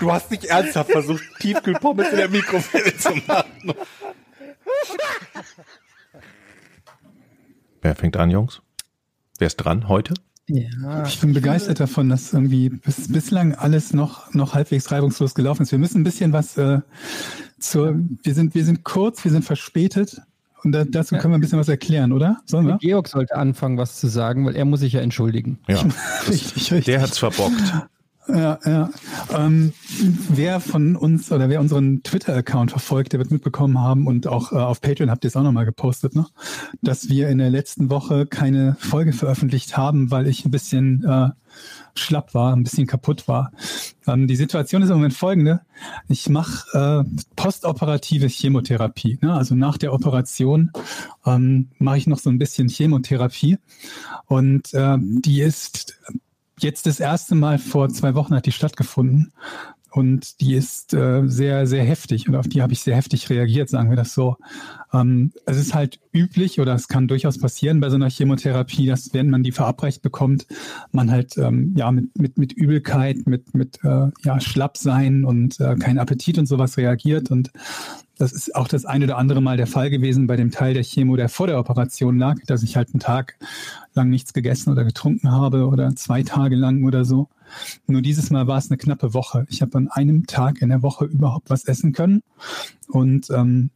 Du hast nicht ernsthaft versucht, Tiefkühlpommes in der Mikrowelle zu machen. Wer fängt an, Jungs? Wer ist dran heute? Ja, ich bin begeistert davon, dass irgendwie bis, bislang alles noch, noch halbwegs reibungslos gelaufen ist. Wir müssen ein bisschen was äh, zur, wir sind, wir sind kurz, wir sind verspätet. Und da, dazu können wir ein bisschen was erklären, oder? Sollen wir? Georg sollte anfangen, was zu sagen, weil er muss sich ja entschuldigen. Ja, richtig, richtig. Der hat's verbockt. Ja, ja. Ähm, wer von uns oder wer unseren Twitter-Account verfolgt, der wird mitbekommen haben und auch äh, auf Patreon habt ihr es auch nochmal gepostet, ne? dass wir in der letzten Woche keine Folge veröffentlicht haben, weil ich ein bisschen äh, schlapp war, ein bisschen kaputt war. Ähm, die Situation ist im Moment folgende. Ich mache äh, postoperative Chemotherapie. Ne? Also nach der Operation ähm, mache ich noch so ein bisschen Chemotherapie. Und äh, die ist jetzt das erste Mal vor zwei Wochen hat die stattgefunden. Und die ist äh, sehr, sehr heftig. Und auf die habe ich sehr heftig reagiert, sagen wir das so. Ähm, es ist halt üblich oder es kann durchaus passieren bei so einer Chemotherapie, dass wenn man die verabreicht bekommt, man halt ähm, ja mit, mit, mit Übelkeit, mit, mit äh, ja, Schlappsein und äh, kein Appetit und sowas reagiert. Und das ist auch das eine oder andere Mal der Fall gewesen bei dem Teil der Chemo, der vor der Operation lag, dass ich halt einen Tag lang nichts gegessen oder getrunken habe oder zwei Tage lang oder so. Nur dieses Mal war es eine knappe Woche. Ich habe an einem Tag in der Woche überhaupt was essen können und ähm,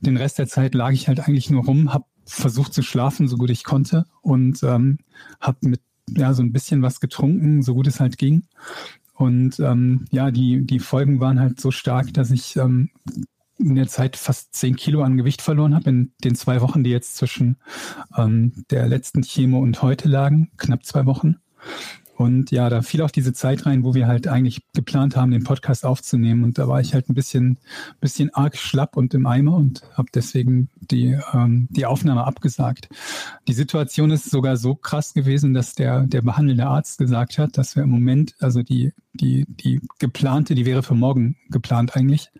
den Rest der Zeit lag ich halt eigentlich nur rum, habe versucht zu schlafen, so gut ich konnte und ähm, habe mit ja so ein bisschen was getrunken, so gut es halt ging. Und ähm, ja, die, die Folgen waren halt so stark, dass ich ähm, in der Zeit fast zehn Kilo an Gewicht verloren habe, in den zwei Wochen, die jetzt zwischen ähm, der letzten Chemo und heute lagen, knapp zwei Wochen. Und ja, da fiel auch diese Zeit rein, wo wir halt eigentlich geplant haben, den Podcast aufzunehmen. Und da war ich halt ein bisschen, bisschen arg schlapp und im Eimer und habe deswegen die, ähm, die Aufnahme abgesagt. Die Situation ist sogar so krass gewesen, dass der, der behandelnde Arzt gesagt hat, dass wir im Moment, also die, die, die geplante, die wäre für morgen geplant eigentlich,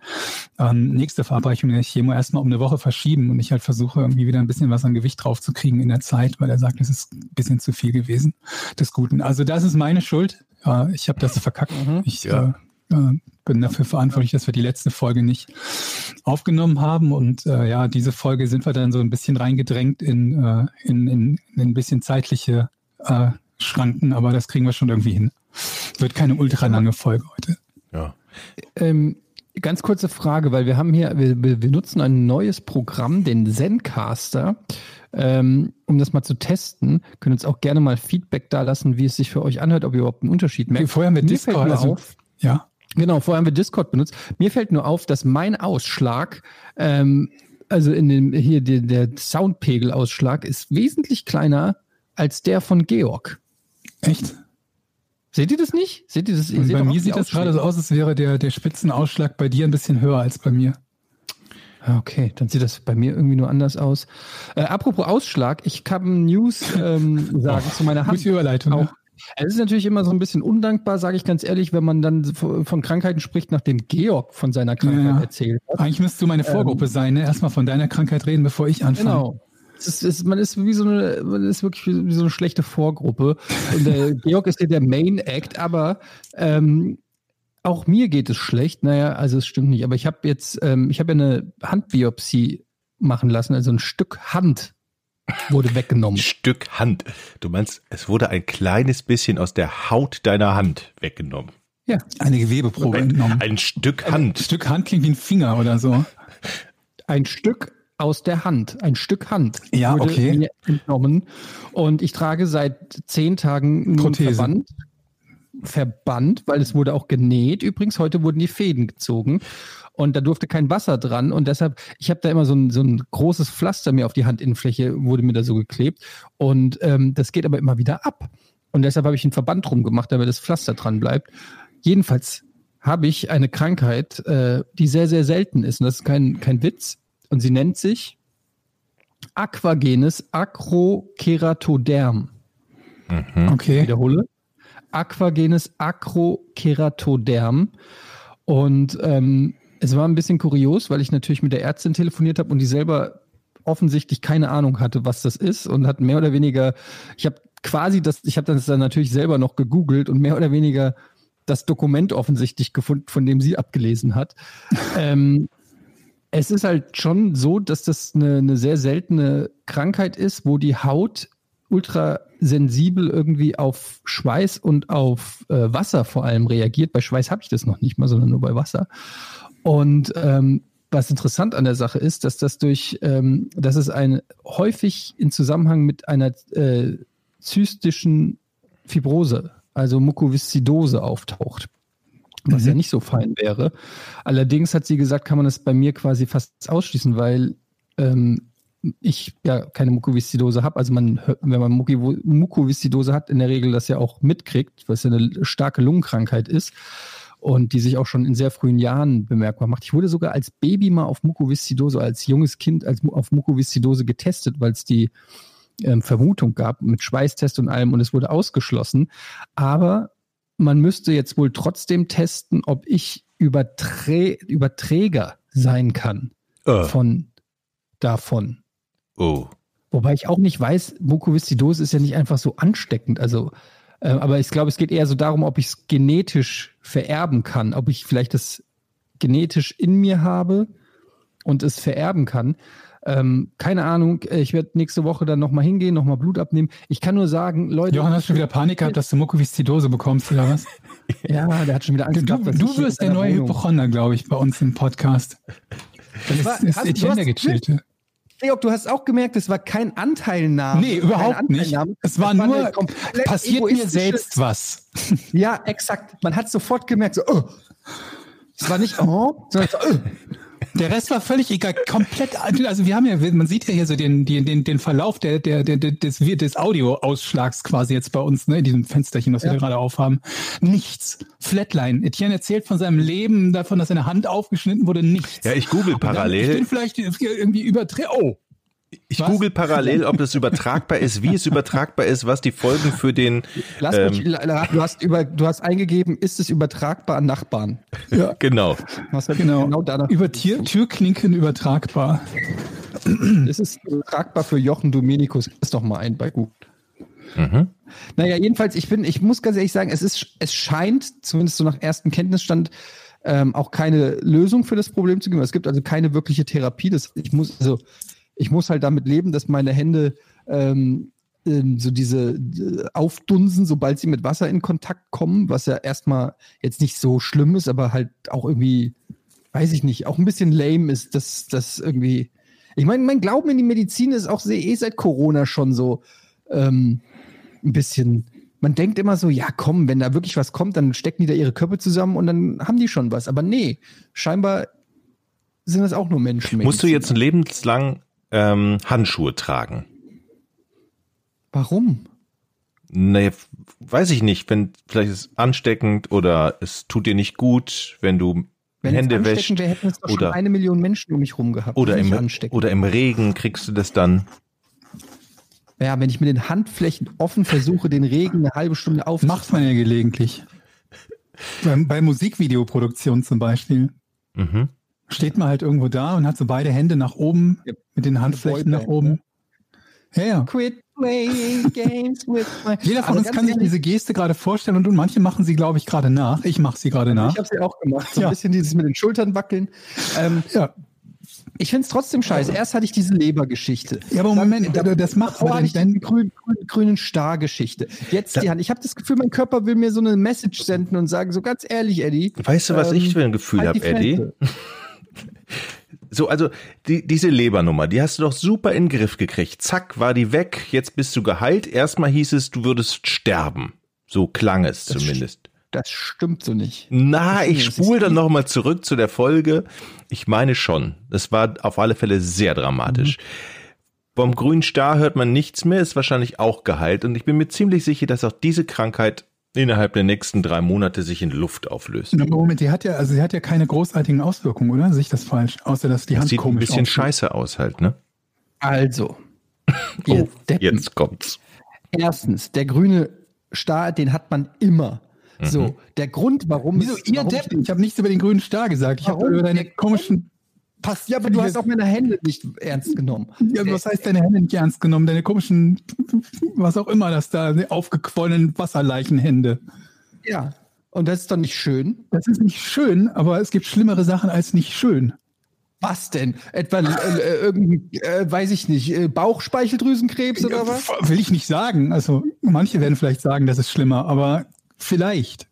ähm, nächste Verabreichung der Chemo erstmal um eine Woche verschieben und ich halt versuche irgendwie wieder ein bisschen was an Gewicht draufzukriegen in der Zeit, weil er sagt, es ist ein bisschen zu viel gewesen des Guten. Also das ist ist meine Schuld. Ich habe das verkackt. Mhm, ich ja. äh, äh bin dafür verantwortlich, dass wir die letzte Folge nicht aufgenommen haben. Und äh, ja, diese Folge sind wir dann so ein bisschen reingedrängt in, äh, in, in, in ein bisschen zeitliche äh, Schranken, aber das kriegen wir schon irgendwie hin. Wird keine ultra lange Folge heute. Ja. Ähm, ganz kurze Frage, weil wir haben hier, wir, wir nutzen ein neues Programm, den Zencaster ähm, um das mal zu testen. Könnt uns auch gerne mal Feedback da lassen, wie es sich für euch anhört, ob ihr überhaupt einen Unterschied merkt. Vorher haben wir Discord, also, auf, ja. Genau, vorher haben wir Discord benutzt. Mir fällt nur auf, dass mein Ausschlag, ähm, also in dem, hier der, der Soundpegelausschlag ist wesentlich kleiner als der von Georg. Echt? Seht ihr das nicht? Seht ihr das? Ihr bei mir sieht das gerade so aus, als wäre der, der Spitzenausschlag bei dir ein bisschen höher als bei mir. Ah, okay, dann sieht das bei mir irgendwie nur anders aus. Äh, apropos Ausschlag, ich kann News ähm, sagen oh, zu meiner Hand. Überleitung. Auch. Es ist natürlich immer so ein bisschen undankbar, sage ich ganz ehrlich, wenn man dann von Krankheiten spricht, nachdem Georg von seiner Krankheit ja, erzählt hat. Eigentlich müsstest du meine Vorgruppe ähm, sein, ne? Erstmal von deiner Krankheit reden, bevor ich anfange. Genau. Ist, es, man ist wie so eine, man ist wirklich wie so eine schlechte Vorgruppe. Und der Georg ist ja der Main Act, aber ähm, auch mir geht es schlecht. Naja, also es stimmt nicht. Aber ich habe jetzt, ähm, ich habe ja eine Handbiopsie machen lassen, also ein Stück Hand wurde weggenommen. Stück Hand. Du meinst, es wurde ein kleines bisschen aus der Haut deiner Hand weggenommen. Ja, eine Gewebeprobe ein, entnommen. Ein Stück Hand. Ein Stück Hand klingt wie ein Finger oder so. Ein Stück aus der Hand, ein Stück Hand ja, wurde okay. mir entnommen. Und ich trage seit zehn Tagen einen Verband. Verband, weil es wurde auch genäht. Übrigens, heute wurden die Fäden gezogen und da durfte kein Wasser dran und deshalb, ich habe da immer so ein, so ein großes Pflaster mir auf die Handinnenfläche, wurde mir da so geklebt und ähm, das geht aber immer wieder ab. Und deshalb habe ich einen Verband drum gemacht, damit das Pflaster dran bleibt. Jedenfalls habe ich eine Krankheit, äh, die sehr, sehr selten ist und das ist kein, kein Witz. und sie nennt sich Aquagenes Acrokeratoderm. Mhm. Okay. Ich wiederhole. Aquagenes Acrokeratoderm. Und ähm, es war ein bisschen kurios, weil ich natürlich mit der Ärztin telefoniert habe und die selber offensichtlich keine Ahnung hatte, was das ist und hat mehr oder weniger, ich habe quasi das, ich habe das dann natürlich selber noch gegoogelt und mehr oder weniger das Dokument offensichtlich gefunden, von dem sie abgelesen hat. ähm, es ist halt schon so, dass das eine, eine sehr seltene Krankheit ist, wo die Haut ultra sensibel irgendwie auf Schweiß und auf äh, Wasser vor allem reagiert. Bei Schweiß habe ich das noch nicht mal, sondern nur bei Wasser. Und ähm, was interessant an der Sache ist, dass das durch, ähm, dass es ein häufig in Zusammenhang mit einer äh, zystischen Fibrose, also Mukoviszidose auftaucht was mhm. ja nicht so fein wäre. Allerdings hat sie gesagt, kann man das bei mir quasi fast ausschließen, weil ähm, ich ja keine Mukoviszidose habe. Also man, wenn man Mukoviszidose hat, in der Regel das ja auch mitkriegt, was ja eine starke Lungenkrankheit ist und die sich auch schon in sehr frühen Jahren bemerkbar macht. Ich wurde sogar als Baby mal auf Mukoviszidose, als junges Kind als auf Mukoviszidose getestet, weil es die ähm, Vermutung gab mit Schweißtest und allem und es wurde ausgeschlossen. Aber man müsste jetzt wohl trotzdem testen, ob ich Überträ Überträger sein kann uh. von davon. Oh. Wobei ich auch nicht weiß, Mukoviszidose ist ja nicht einfach so ansteckend. Also, äh, aber ich glaube, es geht eher so darum, ob ich es genetisch vererben kann, ob ich vielleicht das genetisch in mir habe und es vererben kann. Ähm, keine Ahnung, äh, ich werde nächste Woche dann nochmal hingehen, nochmal Blut abnehmen. Ich kann nur sagen, Leute. Johann, hast du schon wieder Panik gehabt, dass du Mukoviszidose bekommst, oder was? ja, der hat schon wieder Angst du, gehabt. Du wirst der neue Hypochonder, glaube ich, bei uns im Podcast. Das war, ist, ist Etienne der Gechillte. Georg, du hast auch gemerkt, es war kein Anteilnahme. Nee, überhaupt nicht. Es war, war nur, passiert mir selbst was. Ja, exakt. Man hat sofort gemerkt, so, oh. Es war nicht, oh, sondern so, oh. Der Rest war völlig egal, komplett. Also wir haben ja, man sieht ja hier so den, den, den, den Verlauf der, der, der, des, des Audioausschlags quasi jetzt bei uns, ne, in diesem Fensterchen, was ja. wir gerade aufhaben. Nichts. Flatline. Etienne erzählt von seinem Leben, davon, dass seine Hand aufgeschnitten wurde, nichts. Ja, ich google parallel. ich bin vielleicht irgendwie überdreht. Oh, ich was? google parallel, ob das übertragbar ist, wie es übertragbar ist, was die Folgen für den. Lass ähm, mich, du hast über, du hast eingegeben, ist es übertragbar an Nachbarn? Ja, genau. Was genau. genau danach über Tier, Türklinken übertragbar. Es ist übertragbar für Jochen Dominikus. Ist doch mal ein bei Google. Mhm. Naja, jedenfalls, ich bin, ich muss ganz ehrlich sagen, es ist, es scheint, zumindest so nach ersten Kenntnisstand, ähm, auch keine Lösung für das Problem zu geben. Es gibt also keine wirkliche Therapie. Das, ich muss, also ich muss halt damit leben, dass meine Hände ähm, ähm, so diese äh, aufdunsen, sobald sie mit Wasser in Kontakt kommen, was ja erstmal jetzt nicht so schlimm ist, aber halt auch irgendwie, weiß ich nicht, auch ein bisschen lame ist, dass das irgendwie. Ich meine, mein Glauben in die Medizin ist auch eh seit Corona schon so ähm, ein bisschen. Man denkt immer so, ja komm, wenn da wirklich was kommt, dann stecken die da ihre Köpfe zusammen und dann haben die schon was. Aber nee, scheinbar sind das auch nur Menschen. Musst du jetzt lebenslang ähm, Handschuhe tragen. Warum? Nee, weiß ich nicht. Wenn vielleicht ist es ansteckend oder es tut dir nicht gut, wenn du wenn Hände wäschst. Wäre, hätten es doch oder, schon eine Million Menschen um mich rum gehabt. Oder im, oder im Regen kriegst du das dann. Ja, wenn ich mit den Handflächen offen versuche, den Regen eine halbe Stunde auf. Macht man ja gelegentlich. bei, bei Musikvideoproduktion zum Beispiel. Mhm steht man halt irgendwo da und hat so beide Hände nach oben ja. mit den Handflächen nach oben. Ja, ja. Quit playing games with my Jeder von uns kann sich diese Geste gerade vorstellen und, und manche machen sie, glaube ich, gerade nach. Ich mache sie gerade nach. Ich habe sie auch gemacht. So ein bisschen dieses mit den Schultern wackeln. Ähm, ja. Ich finde es trotzdem scheiße. Erst hatte ich diese Lebergeschichte. Ja, aber Moment, dann, das macht Davor hatte ich die grün, grün, grünen Star-Geschichte. Jetzt da, die Hand. Ich habe das Gefühl, mein Körper will mir so eine Message senden und sagen, so ganz ehrlich, Eddie. Weißt du, was ähm, ich für ein Gefühl halt habe, Eddie? So, also die, diese Lebernummer, die hast du doch super in den Griff gekriegt. Zack, war die weg, jetzt bist du geheilt. Erstmal hieß es, du würdest sterben. So klang es das zumindest. Das stimmt so nicht. Na, ich spule dann nochmal zurück zu der Folge. Ich meine schon. Das war auf alle Fälle sehr dramatisch. Mhm. Vom grünen Star hört man nichts mehr, ist wahrscheinlich auch geheilt. Und ich bin mir ziemlich sicher, dass auch diese Krankheit innerhalb der nächsten drei Monate sich in Luft auflöst. Moment, die hat ja, also sie hat ja keine großartigen Auswirkungen, oder? Sehe ich das falsch? Außer dass die Das Hand sieht ein komisch bisschen aussieht. scheiße aus halt, ne? Also. Oh, jetzt kommt's. Erstens, der grüne Star, den hat man immer. Mhm. So, der Grund, warum Wieso es, ihr warum Deppen? Ich habe nichts über den grünen Star gesagt. Ich habe über deine komischen passt. Ja, aber du hast auch meine Hände nicht ernst genommen. Ja, was heißt deine Hände nicht ernst genommen? Deine komischen, was auch immer das da, aufgequollenen Wasserleichenhände. Ja. Und das ist doch nicht schön. Das ist nicht schön, aber es gibt schlimmere Sachen als nicht schön. Was denn? Etwa äh, äh, irgendwie, äh, weiß ich nicht, äh, Bauchspeicheldrüsenkrebs oder was? Will ich nicht sagen. Also manche werden vielleicht sagen, das ist schlimmer, aber vielleicht.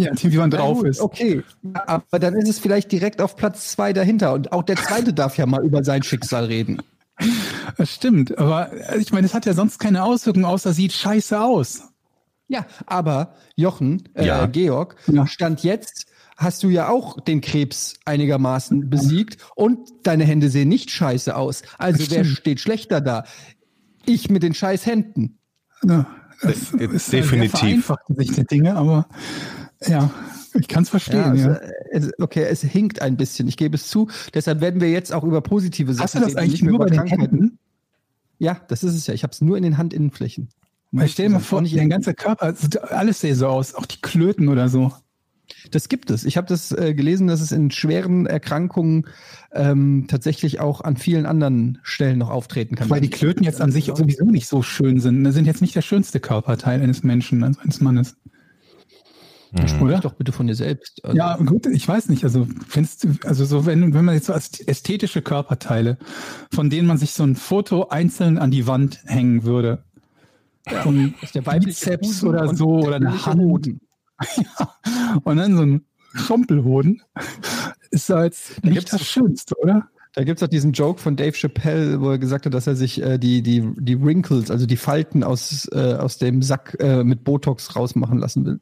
Ja, wie man drauf gut, ist. Okay, aber dann ist es vielleicht direkt auf Platz zwei dahinter. Und auch der zweite darf ja mal über sein Schicksal reden. Das stimmt, aber äh, ich meine, es hat ja sonst keine Auswirkungen, außer sieht scheiße aus. Ja, aber Jochen, äh, Ja. Georg, Ja. Stand jetzt hast du ja auch den Krebs einigermaßen besiegt und deine Hände sehen nicht scheiße aus. Also wer steht schlechter da? Ich mit den scheiß Händen. Ja, das ist definitiv. Sicht der Dinge, aber ja, ich kann es verstehen. Ja, Ja, also, es, okay, es hinkt ein bisschen, ich gebe es zu. Deshalb werden wir jetzt auch über positive Sachen Hast du das reden, eigentlich nur bei den. Händen? Ja, das ist es ja. Ich habe es nur in den Handinnenflächen. Weil stell dir mal Auch vor, nicht dein ganzer Körper, alles sähe so aus, auch die Klöten oder so. Das gibt es. Ich habe das äh, gelesen, dass es in schweren Erkrankungen ähm, tatsächlich auch an vielen anderen Stellen noch auftreten kann. Weil die Klöten jetzt an sich sowieso nicht so schön sind. Das sind jetzt nicht der schönste Körperteil eines Menschen, also eines Mannes. Mhm. Oder? doch bitte von dir selbst. Also, Ja, gut, ich weiß nicht. Also, findest du, also so, wenn, wenn man jetzt so als ästhetische Körperteile, von denen man sich so ein Foto einzeln an die Wand hängen würde. Ein ist der Bizeps oder und so der oder eine Hand. Hoden. ja. Und dann so ein Schrumpelhoden. Ist da jetzt nicht gibt's- das Schönste, oder? Da gibt's auch diesen Joke von Dave Chappelle, wo er gesagt hat, dass er sich äh, die, die, die Wrinkles, also die Falten aus, äh, aus dem Sack äh, mit Botox rausmachen lassen will.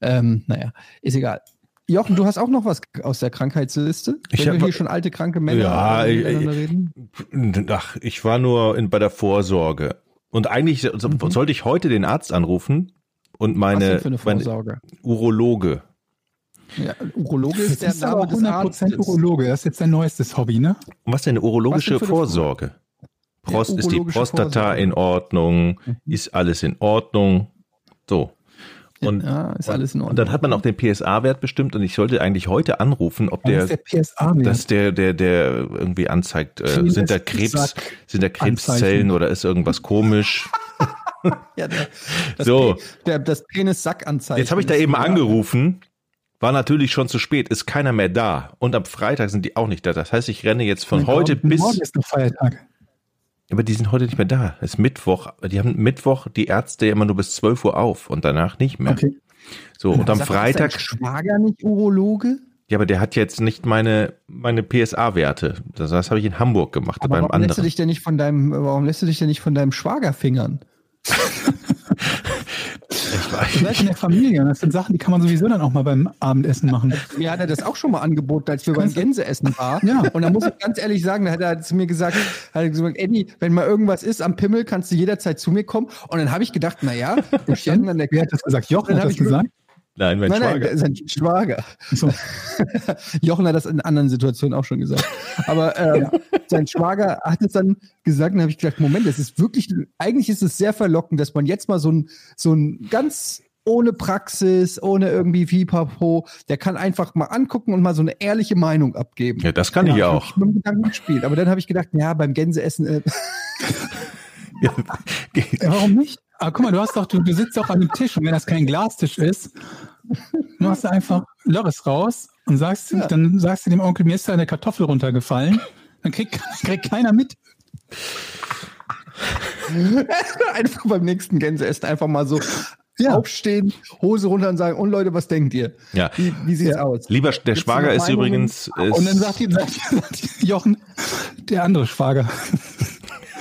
Ähm, naja, ist egal. Jochen, du hast auch noch was aus der Krankheitsliste? Ich Wenn wir hab- hier schon alte, kranke Männer Ja, äh, ich- miteinander reden. Ach, ich war nur in, bei der Vorsorge. Und eigentlich so, sollte ich heute den Arzt anrufen und Mhm. Was meine, denn für eine meine Vorsorge? Urologe. Ja, Urologe ist der Jetzt ist aber Name des 100% Arztes. Urologe. Das ist jetzt dein neuestes Hobby, ne? Und was denn eine urologische Was denn Vorsorge? Prost, ist die Prostata Vorsorge. in Ordnung? Ist alles in Ordnung? So. Und, ja, ist alles in und Ordnung. dann hat man auch den PSA-Wert bestimmt und ich sollte eigentlich heute anrufen, ob der, der dass der, der, der irgendwie anzeigt, äh, sind da Krebs, Sack- sind da Krebszellen oder ist irgendwas komisch? ja, der, das, So. Der, das Penis-Sack-Anzeichen. Jetzt habe ich da eben angerufen, war natürlich schon zu spät, ist keiner mehr da. Und am Freitag sind die auch nicht da. Das heißt, ich renne jetzt von heute bis. Morgen ist noch Feiertag. Aber die sind heute nicht mehr da. Es ist Mittwoch. Die haben Mittwoch die Ärzte immer nur bis 12 Uhr auf und danach nicht mehr. Okay. So, und am Sagt, ist Freitag, dein Schwager nicht Urologe? ja, aber der hat jetzt nicht meine, meine PSA-Werte. Das, das habe ich in Hamburg gemacht, Aber beim warum lässt du anderen. dich denn nicht von deinem, warum lässt du dich denn nicht von deinem Schwager fingern? Ich weiß Ihr seid in der Familie und das sind Sachen, die kann man sowieso dann auch mal beim Abendessen machen. Mir hat er das auch schon mal angeboten, als wir beim Kannst du- Gänseessen waren. Ja. Und da muss ich ganz ehrlich sagen, da hat er zu mir gesagt, hat er gesagt, Eddie, wenn mal irgendwas ist am Pimmel, kannst du jederzeit zu mir kommen. Und dann habe ich gedacht, na ja, wir standen an der Wer hat das gesagt? Jochen Dann hat das gesagt? Nein, mein Nein, nein, Schwager. sein Schwager. So. Jochen hat das in anderen Situationen auch schon gesagt. Aber äh, sein Schwager hat es dann gesagt, und dann habe ich gedacht, Moment, das ist wirklich, eigentlich ist es sehr verlockend, dass man jetzt mal so ein, so ein ganz ohne Praxis, ohne irgendwie Pipapo, der kann einfach mal angucken und mal so eine ehrliche Meinung abgeben. Ja, das kann ich auch. Ich mit dem Gedanken gespielt. Aber dann habe ich gedacht, ja, beim Gänseessen, äh, Ja, warum nicht? Aber guck mal, du hast doch, du, du sitzt doch an dem Tisch und wenn das kein Glastisch ist, machst du einfach Lörres raus und sagst, Ja. dann sagst du dem Onkel, mir ist da eine Kartoffel runtergefallen. Dann kriegt, kriegt keiner mit. einfach beim nächsten Gänseessen einfach mal so Ja. aufstehen, Hose runter und sagen, und Leute, was denkt ihr? Ja. Wie, wie sieht's aus? Lieber, der Gibt's Schwager ist übrigens, ist, Und dann sagt, die, sagt, sagt Jochen, der andere Schwager.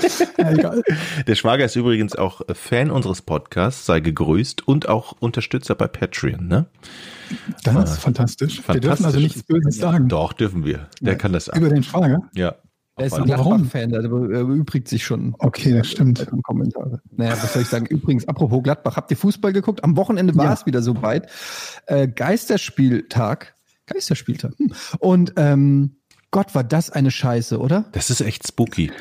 ja, egal. der Schwager ist übrigens auch Fan unseres Podcasts, sei gegrüßt und auch Unterstützer bei Patreon, ne? Das ist fantastisch. Wir dürfen also Fantastisch. nichts Böses sagen. Doch, dürfen wir. Der kann das Über den Schwager. Ja. Er ist ein Gladbach-Fan, der übrigt sich schon. Okay, das stimmt. Kommentare. Naja, was soll ich sagen? Übrigens, apropos Gladbach, habt ihr Fußball geguckt? Am Wochenende war ja. es wieder so weit. Äh, Geisterspieltag. Geisterspieltag. Hm. Und ähm, Gott, war das eine Scheiße, oder? Das ist echt spooky.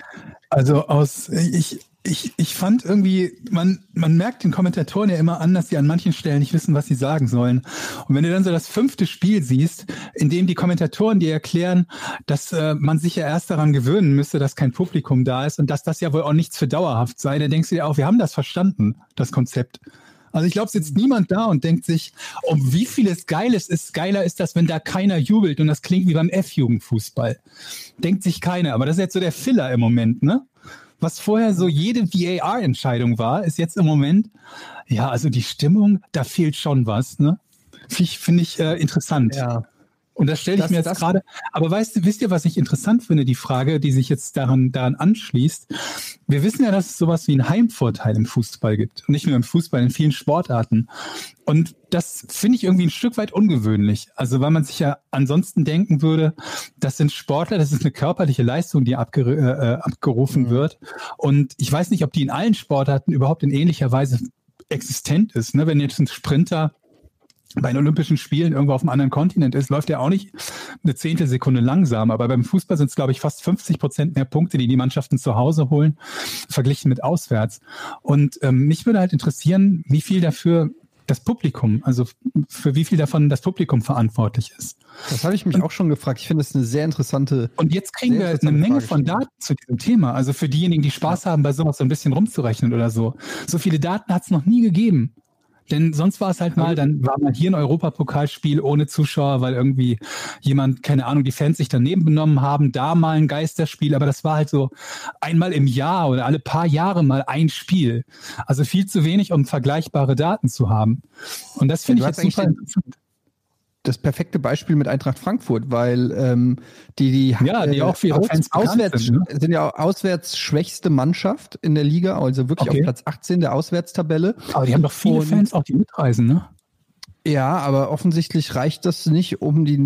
Also aus, ich, ich, ich fand irgendwie, man, man merkt den Kommentatoren ja immer an, dass sie an manchen Stellen nicht wissen, was sie sagen sollen. Und wenn du dann so das fünfte Spiel siehst, in dem die Kommentatoren dir erklären, dass äh, man sich ja erst daran gewöhnen müsste, dass kein Publikum da ist und dass das ja wohl auch nichts für dauerhaft sei, dann denkst du dir auch, wir haben das verstanden, das Konzept. Also ich glaube, es sitzt niemand da und denkt sich, um wie vieles Geiles ist, geiler ist das, wenn da keiner jubelt und das klingt wie beim F-Jugendfußball. Denkt sich keiner. Aber das ist jetzt so der Filler im Moment, ne? Was vorher so jede VAR-Entscheidung war, ist jetzt im Moment, ja, also die Stimmung, da fehlt schon was, ne? Finde ich, find ich äh, interessant. Ja. Und das stelle ich das, mir jetzt gerade. Aber weißt wisst ihr, was ich interessant finde, die Frage, die sich jetzt daran, daran anschließt? Wir wissen ja, dass es sowas wie einen Heimvorteil im Fußball gibt. Und nicht nur im Fußball, in vielen Sportarten. Und das finde ich irgendwie ein Stück weit ungewöhnlich. Also, weil man sich ja ansonsten denken würde, das sind Sportler, das ist eine körperliche Leistung, die abger äh, äh, abgerufen mhm. wird. Und ich weiß nicht, ob die in allen Sportarten überhaupt in ähnlicher Weise existent ist. Ne? Wenn jetzt ein Sprinter bei den Olympischen Spielen irgendwo auf einem anderen Kontinent ist, läuft er auch nicht eine Zehntelsekunde langsam. Aber beim Fußball sind es, glaube ich, fast 50 Prozent mehr Punkte, die die Mannschaften zu Hause holen, verglichen mit auswärts. Und ähm, mich würde halt interessieren, wie viel dafür das Publikum, also für wie viel davon das Publikum verantwortlich ist. Das habe ich mich und, auch schon gefragt. Ich finde es eine sehr interessante. Und jetzt kriegen wir eine Menge von Daten zu diesem Thema. Also für diejenigen, die Spaß haben, bei sowas so ein bisschen rumzurechnen oder so. So viele Daten hat es noch nie gegeben. Denn sonst war es halt mal, dann war mal hier ein Europapokalspiel ohne Zuschauer, weil irgendwie jemand, keine Ahnung, die Fans sich daneben benommen haben, da mal ein Geisterspiel, aber das war halt so einmal im Jahr oder alle paar Jahre mal ein Spiel. Also viel zu wenig, um vergleichbare Daten zu haben. Und das finde ja, ich jetzt super interessant das perfekte Beispiel mit Eintracht Frankfurt, weil ähm, die, die, ja, die äh, auch aus, Fans auswärts sind, ne? sind ja auswärts schwächste Mannschaft in der Liga, also wirklich okay. auf Platz 18 der Auswärtstabelle. Aber die haben doch viele Und, Fans auch, die mitreisen, ne? Ja, aber offensichtlich reicht das nicht, um die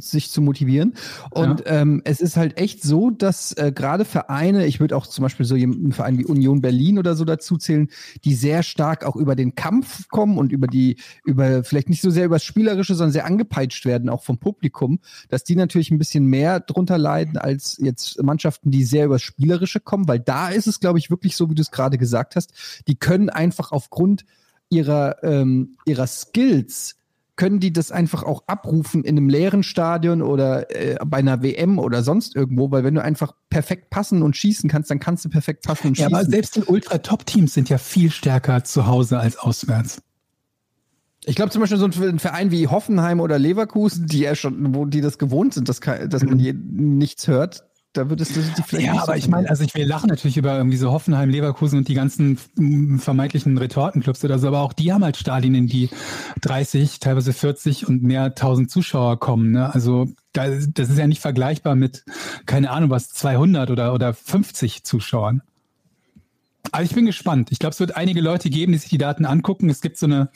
sich zu motivieren. Und ja. ähm, es ist halt echt so, dass äh, gerade Vereine, ich würde auch zum Beispiel so einen Verein wie Union Berlin oder so dazu zählen, die sehr stark auch über den Kampf kommen und über die, über vielleicht nicht so sehr über das Spielerische, sondern sehr angepeitscht werden, auch vom Publikum, dass die natürlich ein bisschen mehr drunter leiden als jetzt Mannschaften, die sehr übers Spielerische kommen, weil da ist es, glaube ich, wirklich so, wie du es gerade gesagt hast, die können einfach aufgrund ihrer, ähm, ihrer Skills können die das einfach auch abrufen in einem leeren Stadion oder äh, bei einer WM oder sonst irgendwo, weil wenn du einfach perfekt passen und schießen kannst, dann kannst du perfekt passen und schießen. Ja, aber selbst die Ultra-Top-Teams sind ja viel stärker zu Hause als auswärts. Ich glaube zum Beispiel so ein Verein wie Hoffenheim oder Leverkusen, die ja schon, wo die das gewohnt sind, dass, dass man hier nichts hört, da würdest du die vielleicht. Ja, aber so ich meine, also ich will lachen natürlich über irgendwie so Hoffenheim, Leverkusen und die ganzen vermeintlichen Retortenclubs oder so, aber auch die haben halt Stadien, in die 30, teilweise 40 und mehr tausend Zuschauer kommen. Ne? Also das ist ja nicht vergleichbar mit, keine Ahnung was, 200 oder, oder 50 Zuschauern. Aber ich bin gespannt. Ich glaube, es wird einige Leute geben, die sich die Daten angucken. Es gibt so eine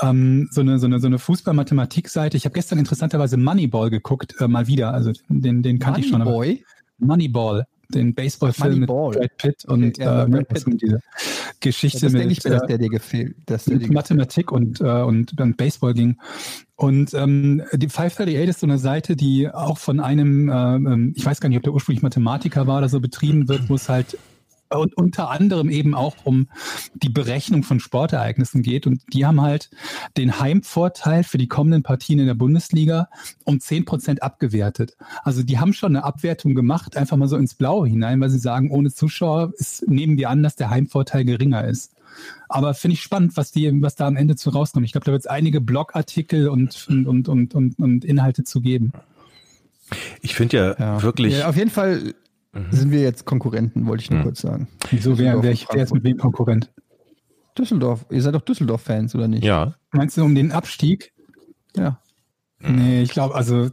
ähm, so eine so eine so eine Fußball-Mathematik-Seite. Ich habe gestern interessanterweise Moneyball geguckt, äh, mal wieder. Also den den kannte ich schon. Aber Moneyball, den Baseballfilm mit Brad Pitt und ja, äh, Brad Pitt. diese Geschichte das mit ich mir, dass der dir gefehlt, dass der dir Mathematik und, äh, und dann Baseball ging. Und ähm, die 538 ist so eine Seite, die auch von einem, äh, ähm, ich weiß gar nicht, ob der ursprünglich Mathematiker war oder so, betrieben wird, wo es halt und unter anderem eben auch um die Berechnung von Sportereignissen geht. Und die haben halt den Heimvorteil für die kommenden Partien in der Bundesliga um zehn Prozent abgewertet. Also die haben schon eine Abwertung gemacht, einfach mal so ins Blaue hinein, weil sie sagen, ohne Zuschauer ist, nehmen wir an, dass der Heimvorteil geringer ist. Aber finde ich spannend, was die, was da am Ende zu rauskommt. Ich glaube, da wird es einige Blogartikel und, und, und, und, und Inhalte zu geben. Ich finde ja, ja, wirklich. Ja, auf jeden Fall Mhm. Sind wir jetzt Konkurrenten, wollte ich nur mhm. kurz sagen. Wieso wer, wer ist mit wem Konkurrent? Düsseldorf. Ihr seid doch Düsseldorf-Fans, oder nicht? Ja. Meinst du um den Abstieg? Ja. Nee, ich glaube, also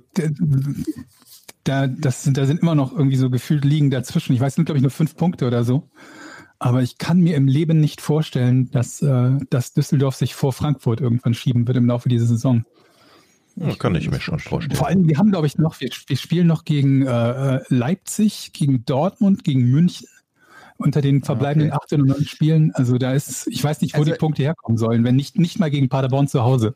da, das sind, da sind immer noch irgendwie so gefühlt liegen dazwischen. Ich weiß, sind, glaube ich, nur fünf Punkte oder so. Aber ich kann mir im Leben nicht vorstellen, dass, äh, dass Düsseldorf sich vor Frankfurt irgendwann schieben wird im Laufe dieser Saison. Ja, kann ich mir schon vorstellen. Vor allem, wir haben, glaube ich, noch, wir, wir spielen noch gegen äh, Leipzig, gegen Dortmund, gegen München unter den verbleibenden okay. 18 und 9 Spielen. Also da ist, ich weiß nicht, wo also, die Punkte herkommen sollen, wenn nicht, nicht mal gegen Paderborn zu Hause.